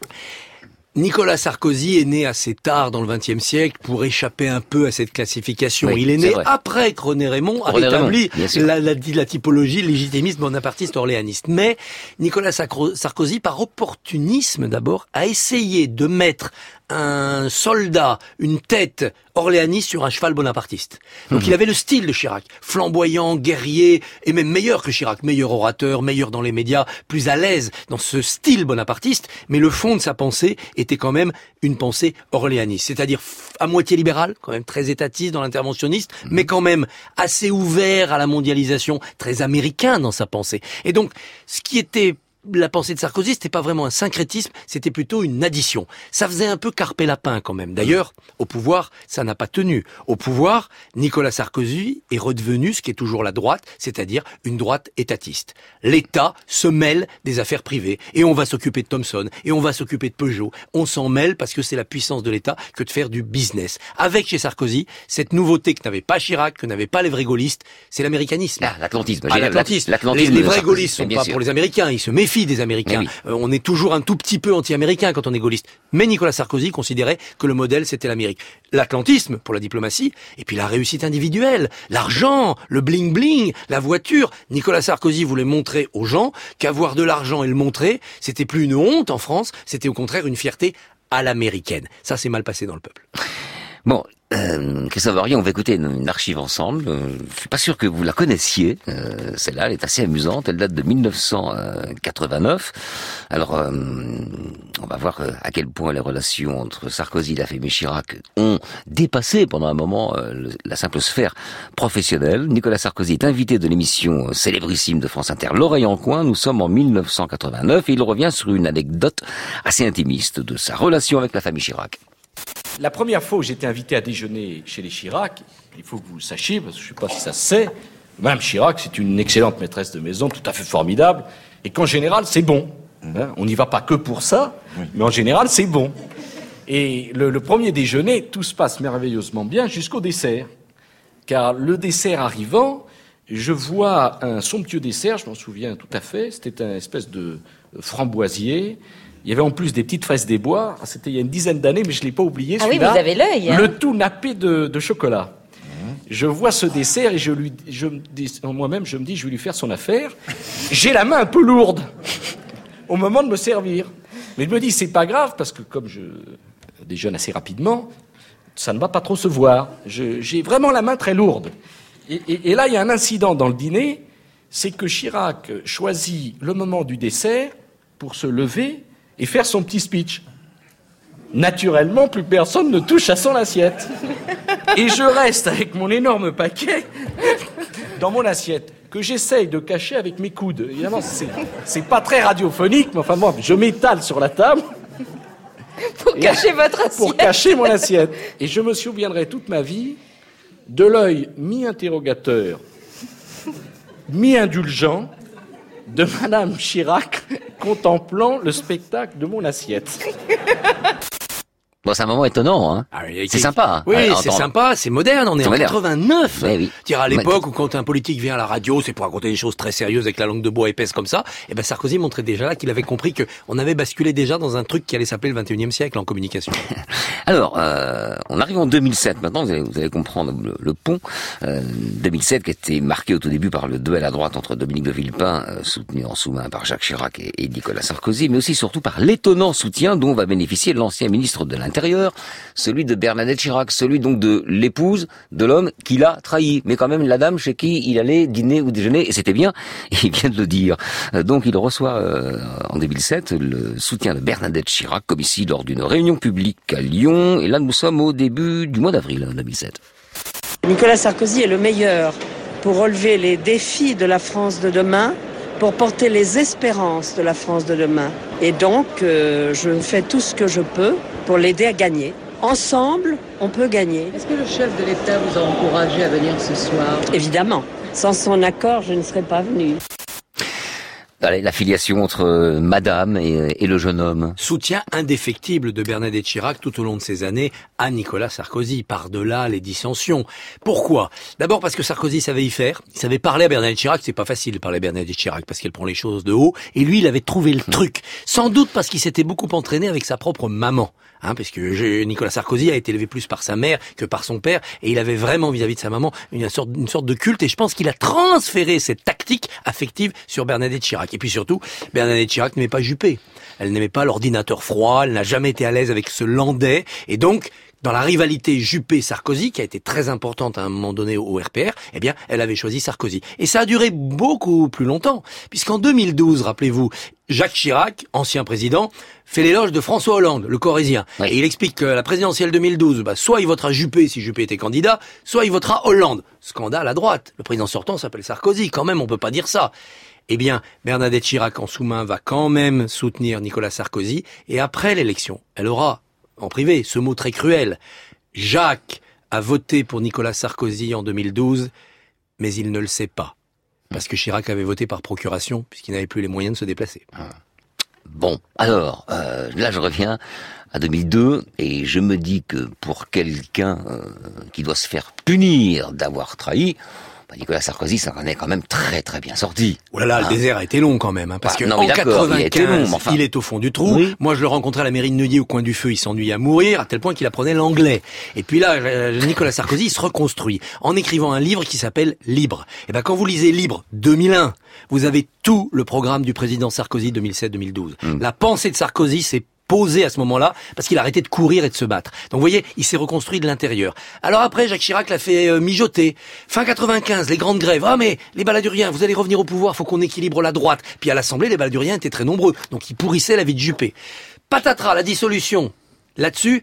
Nicolas Sarkozy est né assez tard dans le XXe siècle pour échapper un peu à cette classification. Oui, il est né après que René Raymond a René Raymond, établi sûr. la, la, la typologie légitimiste bonapartiste orléaniste. Mais Nicolas Sarkozy, par opportunisme d'abord, a essayé de mettre un soldat, une tête orléaniste sur un cheval bonapartiste. Donc Mhm. il avait le style de Chirac, flamboyant, guerrier, et même meilleur que Chirac, meilleur orateur, meilleur dans les médias, plus à l'aise dans ce style bonapartiste, mais le fond de sa pensée était quand même une pensée orléaniste, c'est-à-dire à moitié libéral, quand même très étatiste dans l'interventionniste, mais quand même assez ouvert à la mondialisation, très américain dans sa pensée. Et donc, ce qui était la pensée de Sarkozy, c'était pas vraiment un syncrétisme, c'était plutôt une addition. Ça faisait un peu carpe lapin quand même. D'ailleurs, au pouvoir, ça n'a pas tenu. Au pouvoir, Nicolas Sarkozy est redevenu ce qui est toujours la droite, c'est-à-dire une droite étatiste. L'État se mêle des affaires privées et on va s'occuper de Thomson et on va s'occuper de Peugeot. On s'en mêle parce que c'est la puissance de l'État que de faire du business. Avec chez Sarkozy, cette nouveauté que n'avait pas Chirac, que n'avaient pas les vrais gaullistes, c'est l'américanisme. Ah, l'atlantisme. Ah, l'atlantisme. l'atlantisme Les, les vrais gaullistes sont pas pour les Américains, ils se méfient des Américains. Mais Euh, on est toujours un tout petit peu anti-américain quand on est gaulliste. Mais Nicolas Sarkozy considérait que le modèle c'était l'Amérique. L'atlantisme pour la diplomatie, et puis la réussite individuelle, l'argent, le bling bling, la voiture. Nicolas Sarkozy voulait montrer aux gens qu'avoir de l'argent et le montrer, c'était plus une honte en France, c'était au contraire une fierté à l'américaine. Ça c'est mal passé dans le peuple. Bon, euh, Christophe Aurier, on va écouter une, archive ensemble. Euh, je suis pas sûr que vous la connaissiez. Euh, Celle-là, elle est assez amusante. Elle date de 1989. Alors, euh, on va voir euh, à quel point les relations entre Sarkozy et la famille Chirac ont dépassé pendant un moment la simple sphère professionnelle. Nicolas Sarkozy est invité de l'émission célébrissime de France Inter, L'oreille en coin. Nous sommes en 1989 et il revient sur une anecdote assez intimiste de sa relation avec la famille Chirac. La première fois où j'étais invité à déjeuner chez les Chirac, il faut que vous le sachiez, parce que je ne sais pas si ça se sait, Mme Chirac, c'est une excellente maîtresse de maison, tout à fait formidable, et qu'en général, c'est bon. Hein, on n'y va pas que pour ça, mais en général, c'est bon. Et le, le premier déjeuner, tout se passe merveilleusement bien jusqu'au dessert. Car le dessert arrivant, je vois un somptueux dessert, je m'en souviens tout à fait, c'était un espèce de framboisier. Il y avait en plus des petites fraises des bois. C'était il y a une dizaine d'années, mais je ne l'ai pas oublié. Ah oui, vous avez l'œil, hein. Le tout nappé de, de chocolat. Je vois ce dessert et je lui, je me dis, en moi-même, je me dis, je vais lui faire son affaire. J'ai la main un peu lourde. au moment de me servir. Mais je me dis, c'est pas grave, parce que comme je déjeune assez rapidement, ça ne va pas trop se voir. J'ai vraiment la main très lourde. Et, et, et là, il y a un incident dans le dîner, c'est que Chirac choisit le moment du dessert pour se lever et faire son petit speech. Naturellement, plus personne ne touche à son assiette. Et je reste avec mon énorme paquet dans mon assiette que j'essaye de cacher avec mes coudes. Évidemment, c'est pas très radiophonique, mais enfin bon, je m'étale sur la table. Pour cacher votre assiette. Pour cacher mon assiette. Et je me souviendrai toute ma vie de l'œil mi-interrogateur, mi-indulgent de Madame Chirac contemplant le spectacle de mon assiette. Bon, c'est un moment étonnant, hein. Ah, c'est sympa. Oui, c'est sympa, c'est moderne, on est en moderne. 89. Ouais, oui. Dire à l'époque où quand un politique vient à la radio, c'est pour raconter des choses très sérieuses avec la langue de bois épaisse comme ça, et ben Sarkozy montrait déjà là qu'il avait compris que on avait basculé déjà dans un truc qui allait s'appeler le 21e siècle en communication. Alors, euh, on arrive en 2007. Maintenant, vous allez, vous allez comprendre le, le pont. Euh, 2007 qui a été marqué au tout début par le duel à droite entre Dominique de Villepin, euh, soutenu en sous-main par Jacques Chirac et, et Nicolas Sarkozy, mais aussi surtout par l'étonnant soutien dont va bénéficier l'ancien ministre de l'Intérieur, celui de Bernadette Chirac, celui donc de l'épouse de l'homme qui l'a trahi, mais quand même la dame chez qui il allait dîner ou déjeuner, et c'était bien, il vient de le dire. Euh, Donc il reçoit euh, en 2007 le soutien de Bernadette Chirac, comme ici lors d'une réunion publique à Lyon, et là nous sommes au début du mois d'avril hein, 2007. Nicolas Sarkozy est le meilleur pour relever les défis de la France de demain, pour porter les espérances de la France de demain. Et donc, euh, je fais tout ce que je peux pour l'aider à gagner. Ensemble, on peut gagner. Est-ce que le chef de l'État vous a encouragé à venir ce soir? Évidemment. Sans son accord, je ne serais pas venue. Allez, la filiation entre euh, Madame et, et le jeune homme. Soutien indéfectible de Bernadette Chirac tout au long de ces années à Nicolas Sarkozy, par-delà les dissensions. Pourquoi? D'abord parce que Sarkozy savait y faire, il savait parler à Bernadette Chirac, c'est pas facile de parler à Bernadette Chirac parce qu'elle prend les choses de haut, et lui il avait trouvé le truc. Sans doute parce qu'il s'était beaucoup entraîné avec sa propre maman. Hein, parce que Nicolas Sarkozy a été élevé plus par sa mère que par son père, et il avait vraiment vis-à-vis de sa maman une sorte, une sorte de culte, et je pense qu'il a transféré cette tactique affective sur Bernadette Chirac. Et puis surtout, Bernadette Chirac n'aimait pas Juppé. Elle n'aimait pas l'ordinateur froid, elle n'a jamais été à l'aise avec ce landais, et donc, dans la rivalité Juppé-Sarkozy, qui a été très importante à un moment donné au RPR, eh bien, elle avait choisi Sarkozy. Et ça a duré beaucoup plus longtemps, puisqu'en 2012, rappelez-vous, Jacques Chirac, ancien président, fait l'éloge de François Hollande, le corésien. Et il explique que la présidentielle 2012, bah, soit il votera Juppé si Juppé était candidat, soit il votera Hollande. Scandale à droite. Le président sortant s'appelle Sarkozy, quand même, on peut pas dire ça. Eh bien, Bernadette Chirac en sous-main va quand même soutenir Nicolas Sarkozy, et après l'élection, elle aura, en privé, ce mot très cruel. Jacques a voté pour Nicolas Sarkozy en 2012, mais il ne le sait pas. Parce que Chirac avait voté par procuration, puisqu'il n'avait plus les moyens de se déplacer. Bon, alors, euh, là je reviens à 2002 et je me dis que pour quelqu'un euh, qui doit se faire punir d'avoir trahi, bah, Nicolas Sarkozy s'en est quand même très très bien sorti. Oh là là, le Hein désert a été long quand même, hein, parce Ah, que non, en mais d'accord, il a été 95, long, mais enfin. il est au fond du trou. Oui. Moi, je le rencontrais à la mairie de Neuilly au coin du feu, il s'ennuyait à mourir, à tel point qu'il apprenait l'anglais. Et puis là, euh, Nicolas Sarkozy il se reconstruit en écrivant un livre qui s'appelle Libre. Et ben quand vous lisez Libre 2001, vous avez tout le programme du président Sarkozy 2007-2012. Hmm. La pensée de Sarkozy, c'est posé à ce moment-là parce qu'il a arrêté de courir et de se battre. Donc vous voyez, il s'est reconstruit de l'intérieur. Alors après, Jacques Chirac l'a fait euh, mijoter. Fin 95, les grandes grèves. Ah mais les baladuriens, vous allez revenir au pouvoir, faut qu'on équilibre la droite. Puis à l'Assemblée, les baladuriens étaient très nombreux, donc ils pourrissaient la vie de Juppé. Patatras, la dissolution. Là-dessus,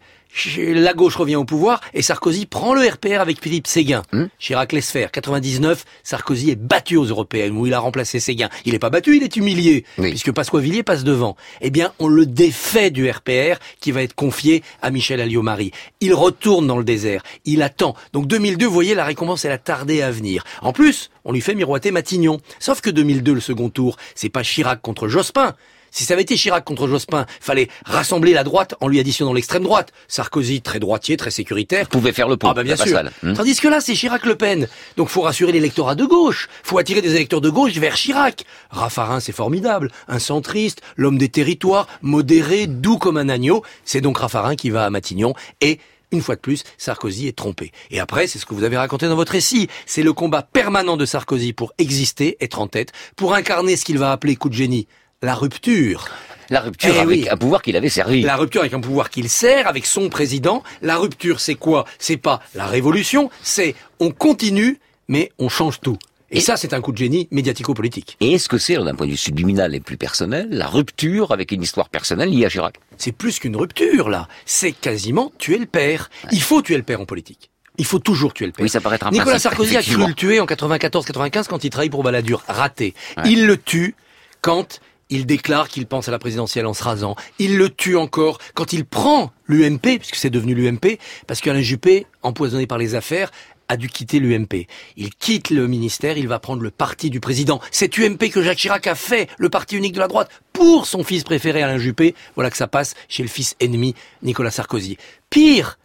la gauche revient au pouvoir et Sarkozy prend le RPR avec Philippe Séguin. Chirac laisse faire. 99, Sarkozy est battu aux européennes où il a remplacé Séguin. Il n'est pas battu, il est humilié puisque Pasqua-Villiers passe devant. Eh bien, on le défait du RPR qui va être confié à Michel Alliot-Marie. Il retourne dans le désert. Il attend. Donc 2002, vous voyez, la récompense elle a tardé à venir. En plus, on lui fait miroiter Matignon. Sauf que 2002, le second tour, c'est pas Chirac contre Jospin. Si ça avait été Chirac contre Jospin, fallait rassembler la droite en lui additionnant l'extrême droite. Sarkozy, très droitier, très sécuritaire. Pouvait faire le pont, Ah bah bien sûr. Hmm. Tandis que là, c'est Chirac-Le Pen. Donc faut rassurer l'électorat de gauche. Faut attirer des électeurs de gauche vers Chirac. Raffarin, c'est formidable. Un centriste, l'homme des territoires, modéré, doux comme un agneau. C'est donc Raffarin qui va à Matignon et une fois de plus, Sarkozy est trompé. Et après, c'est ce que vous avez raconté dans votre récit. C'est le combat permanent de Sarkozy pour exister, être en tête, pour incarner ce qu'il va appeler coup de génie, la rupture. La rupture Eh avec oui. un pouvoir qu'il avait servi. La rupture avec un pouvoir qu'il sert, avec son président. La rupture, c'est quoi? C'est pas la révolution, c'est on continue, mais on change tout. Et, ça, c'est un coup de génie médiatico-politique. Et est-ce que c'est, d'un point de vue subliminal et plus personnel, la rupture avec une histoire personnelle liée à Chirac? C'est plus qu'une rupture, là. C'est quasiment tuer le père. Il faut tuer le père en politique. Il faut toujours tuer le père. Oui, ça paraît un Nicolas principe, Sarkozy a cru le tuer en 94-95 quand il travaille pour Balladur. Raté. Il le tue quand il déclare qu'il pense à la présidentielle en se rasant. Il le tue encore quand il prend l'UMP, puisque c'est devenu l'UMP, parce qu'Alain Juppé, empoisonné par les affaires, a dû quitter l'UMP. Il quitte le ministère, il va prendre le parti du président. Cet UMP que Jacques Chirac a fait, le parti unique de la droite, pour son fils préféré Alain Juppé, voilà que ça passe chez le fils ennemi Nicolas Sarkozy. Pire,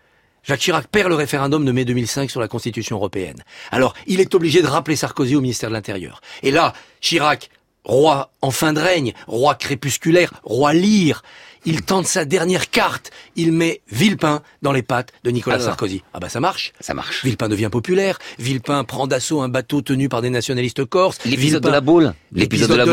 Jacques Chirac perd le référendum de mai 2005 sur la Constitution européenne. Alors, il est obligé de rappeler Sarkozy au ministère de l'Intérieur. Et là, Chirac, roi en fin de règne, roi crépusculaire, roi lyre, il tente sa dernière carte. Il met Villepin dans les pattes de Nicolas Alors. Sarkozy. Ah bah ça marche. Ça marche. Villepin devient populaire. Villepin prend d'assaut un bateau tenu par des nationalistes corses. L'épisode de la Baule. L'épisode de la.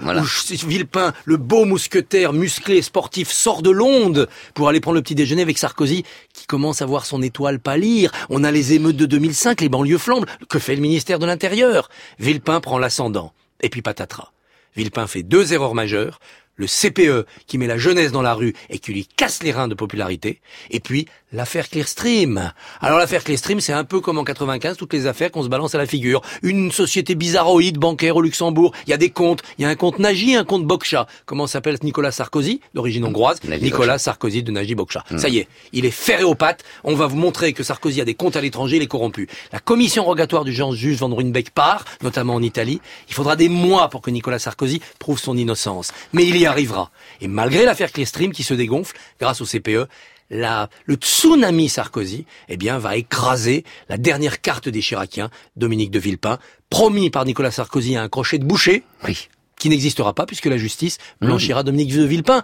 Voilà. où Ch- Villepin, le beau mousquetaire musclé sportif, sort de l'onde pour aller prendre le petit déjeuner avec Sarkozy, qui commence à voir son étoile pâlir. On a les émeutes de 2005, les banlieues flambent. Que fait le ministère de l'Intérieur? Villepin prend l'ascendant. Et puis patatras. Villepin fait deux erreurs majeures. Le CPE qui met la jeunesse dans la rue et qui lui casse les reins de popularité. Et puis l'affaire Clearstream. Alors l'affaire Clearstream, c'est un peu comme en 95, toutes les affaires qu'on se balance à la figure. Une société bizarroïde bancaire au Luxembourg. Il y a des comptes. Il y a un compte Nagy, un compte Bokcha. Comment s'appelle Nicolas Sarkozy, d'origine hongroise? Nagy Nicolas Bokcha. Sarkozy de Nagy Bokcha. Hmm. Ça y est, il est ferré aux pattes. On va vous montrer que Sarkozy a des comptes à l'étranger, il est corrompu. La commission rogatoire du genre juge Van Ruynbeck part, notamment en Italie. Il faudra des mois pour que Nicolas Sarkozy prouve son innocence. Mais il y arrivera. Et malgré l'affaire Clearstream qui se dégonfle, grâce au CPE, la, le tsunami Sarkozy, eh bien, va écraser la dernière carte des Chiraciens, Dominique de Villepin, promis par Nicolas Sarkozy à un crochet de boucher, qui n'existera pas puisque la justice blanchira Dominique de Villepin.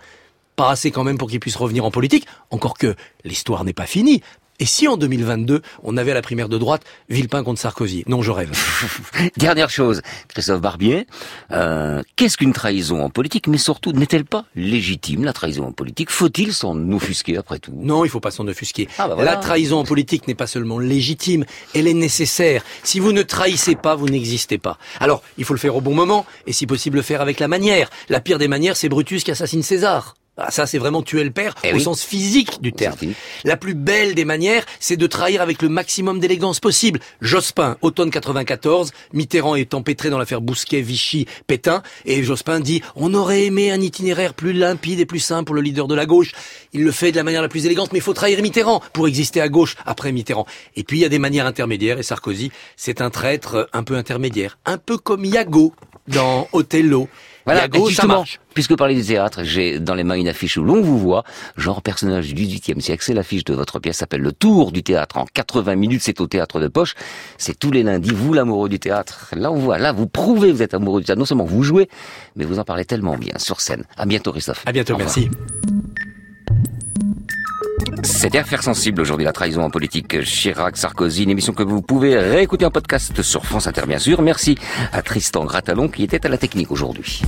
Pas assez quand même pour qu'il puisse revenir en politique, encore que l'histoire n'est pas finie. Et si en 2022, on avait à la primaire de droite Villepin contre Sarkozy? Non, je rêve. Dernière chose, Christophe Barbier, euh, qu'est-ce qu'une trahison en politique Mais surtout, n'est-elle pas légitime, la trahison en politique? Faut-il s'en offusquer après tout? Non, il faut pas s'en offusquer. Ah bah voilà. La trahison en politique n'est pas seulement légitime, elle est nécessaire. Si vous ne trahissez pas, vous n'existez pas. Alors, il faut le faire au bon moment, et si possible le faire avec la manière. La pire des manières, c'est Brutus qui assassine César. Ah, ça, c'est vraiment tuer le père Eh au oui. sens physique du terme. La plus belle des manières, c'est de trahir avec le maximum d'élégance possible. Jospin, automne 94, Mitterrand est empêtré dans l'affaire Bousquet, Vichy, Pétain, et Jospin dit « On aurait aimé un itinéraire plus limpide et plus simple pour le leader de la gauche. Il le fait de la manière la plus élégante, mais il faut trahir Mitterrand pour exister à gauche après Mitterrand. » Et puis il y a des manières intermédiaires, et Sarkozy, c'est un traître un peu intermédiaire. Un peu comme Iago dans Othello. Voilà, Iago, et ça justement, marche. puisque vous parlez du théâtre, j'ai dans les mains une affiche où l'on vous voit, genre personnage du XVIIIe siècle. C'est l'affiche de votre pièce, s'appelle Le Tour du théâtre en 80 minutes. C'est au théâtre de poche. C'est tous les lundis. Vous, l'amoureux du théâtre. Là, on voit, là, vous prouvez que vous êtes amoureux du théâtre. Non seulement vous jouez, mais vous en parlez tellement bien sur scène. À bientôt, Christophe. À bientôt, merci. C'était Affaire sensible aujourd'hui, la trahison en politique Chirac-Sarkozy, une émission que vous pouvez réécouter en podcast sur France Inter, bien sûr. Merci à Tristan Gratalon qui était à la technique aujourd'hui.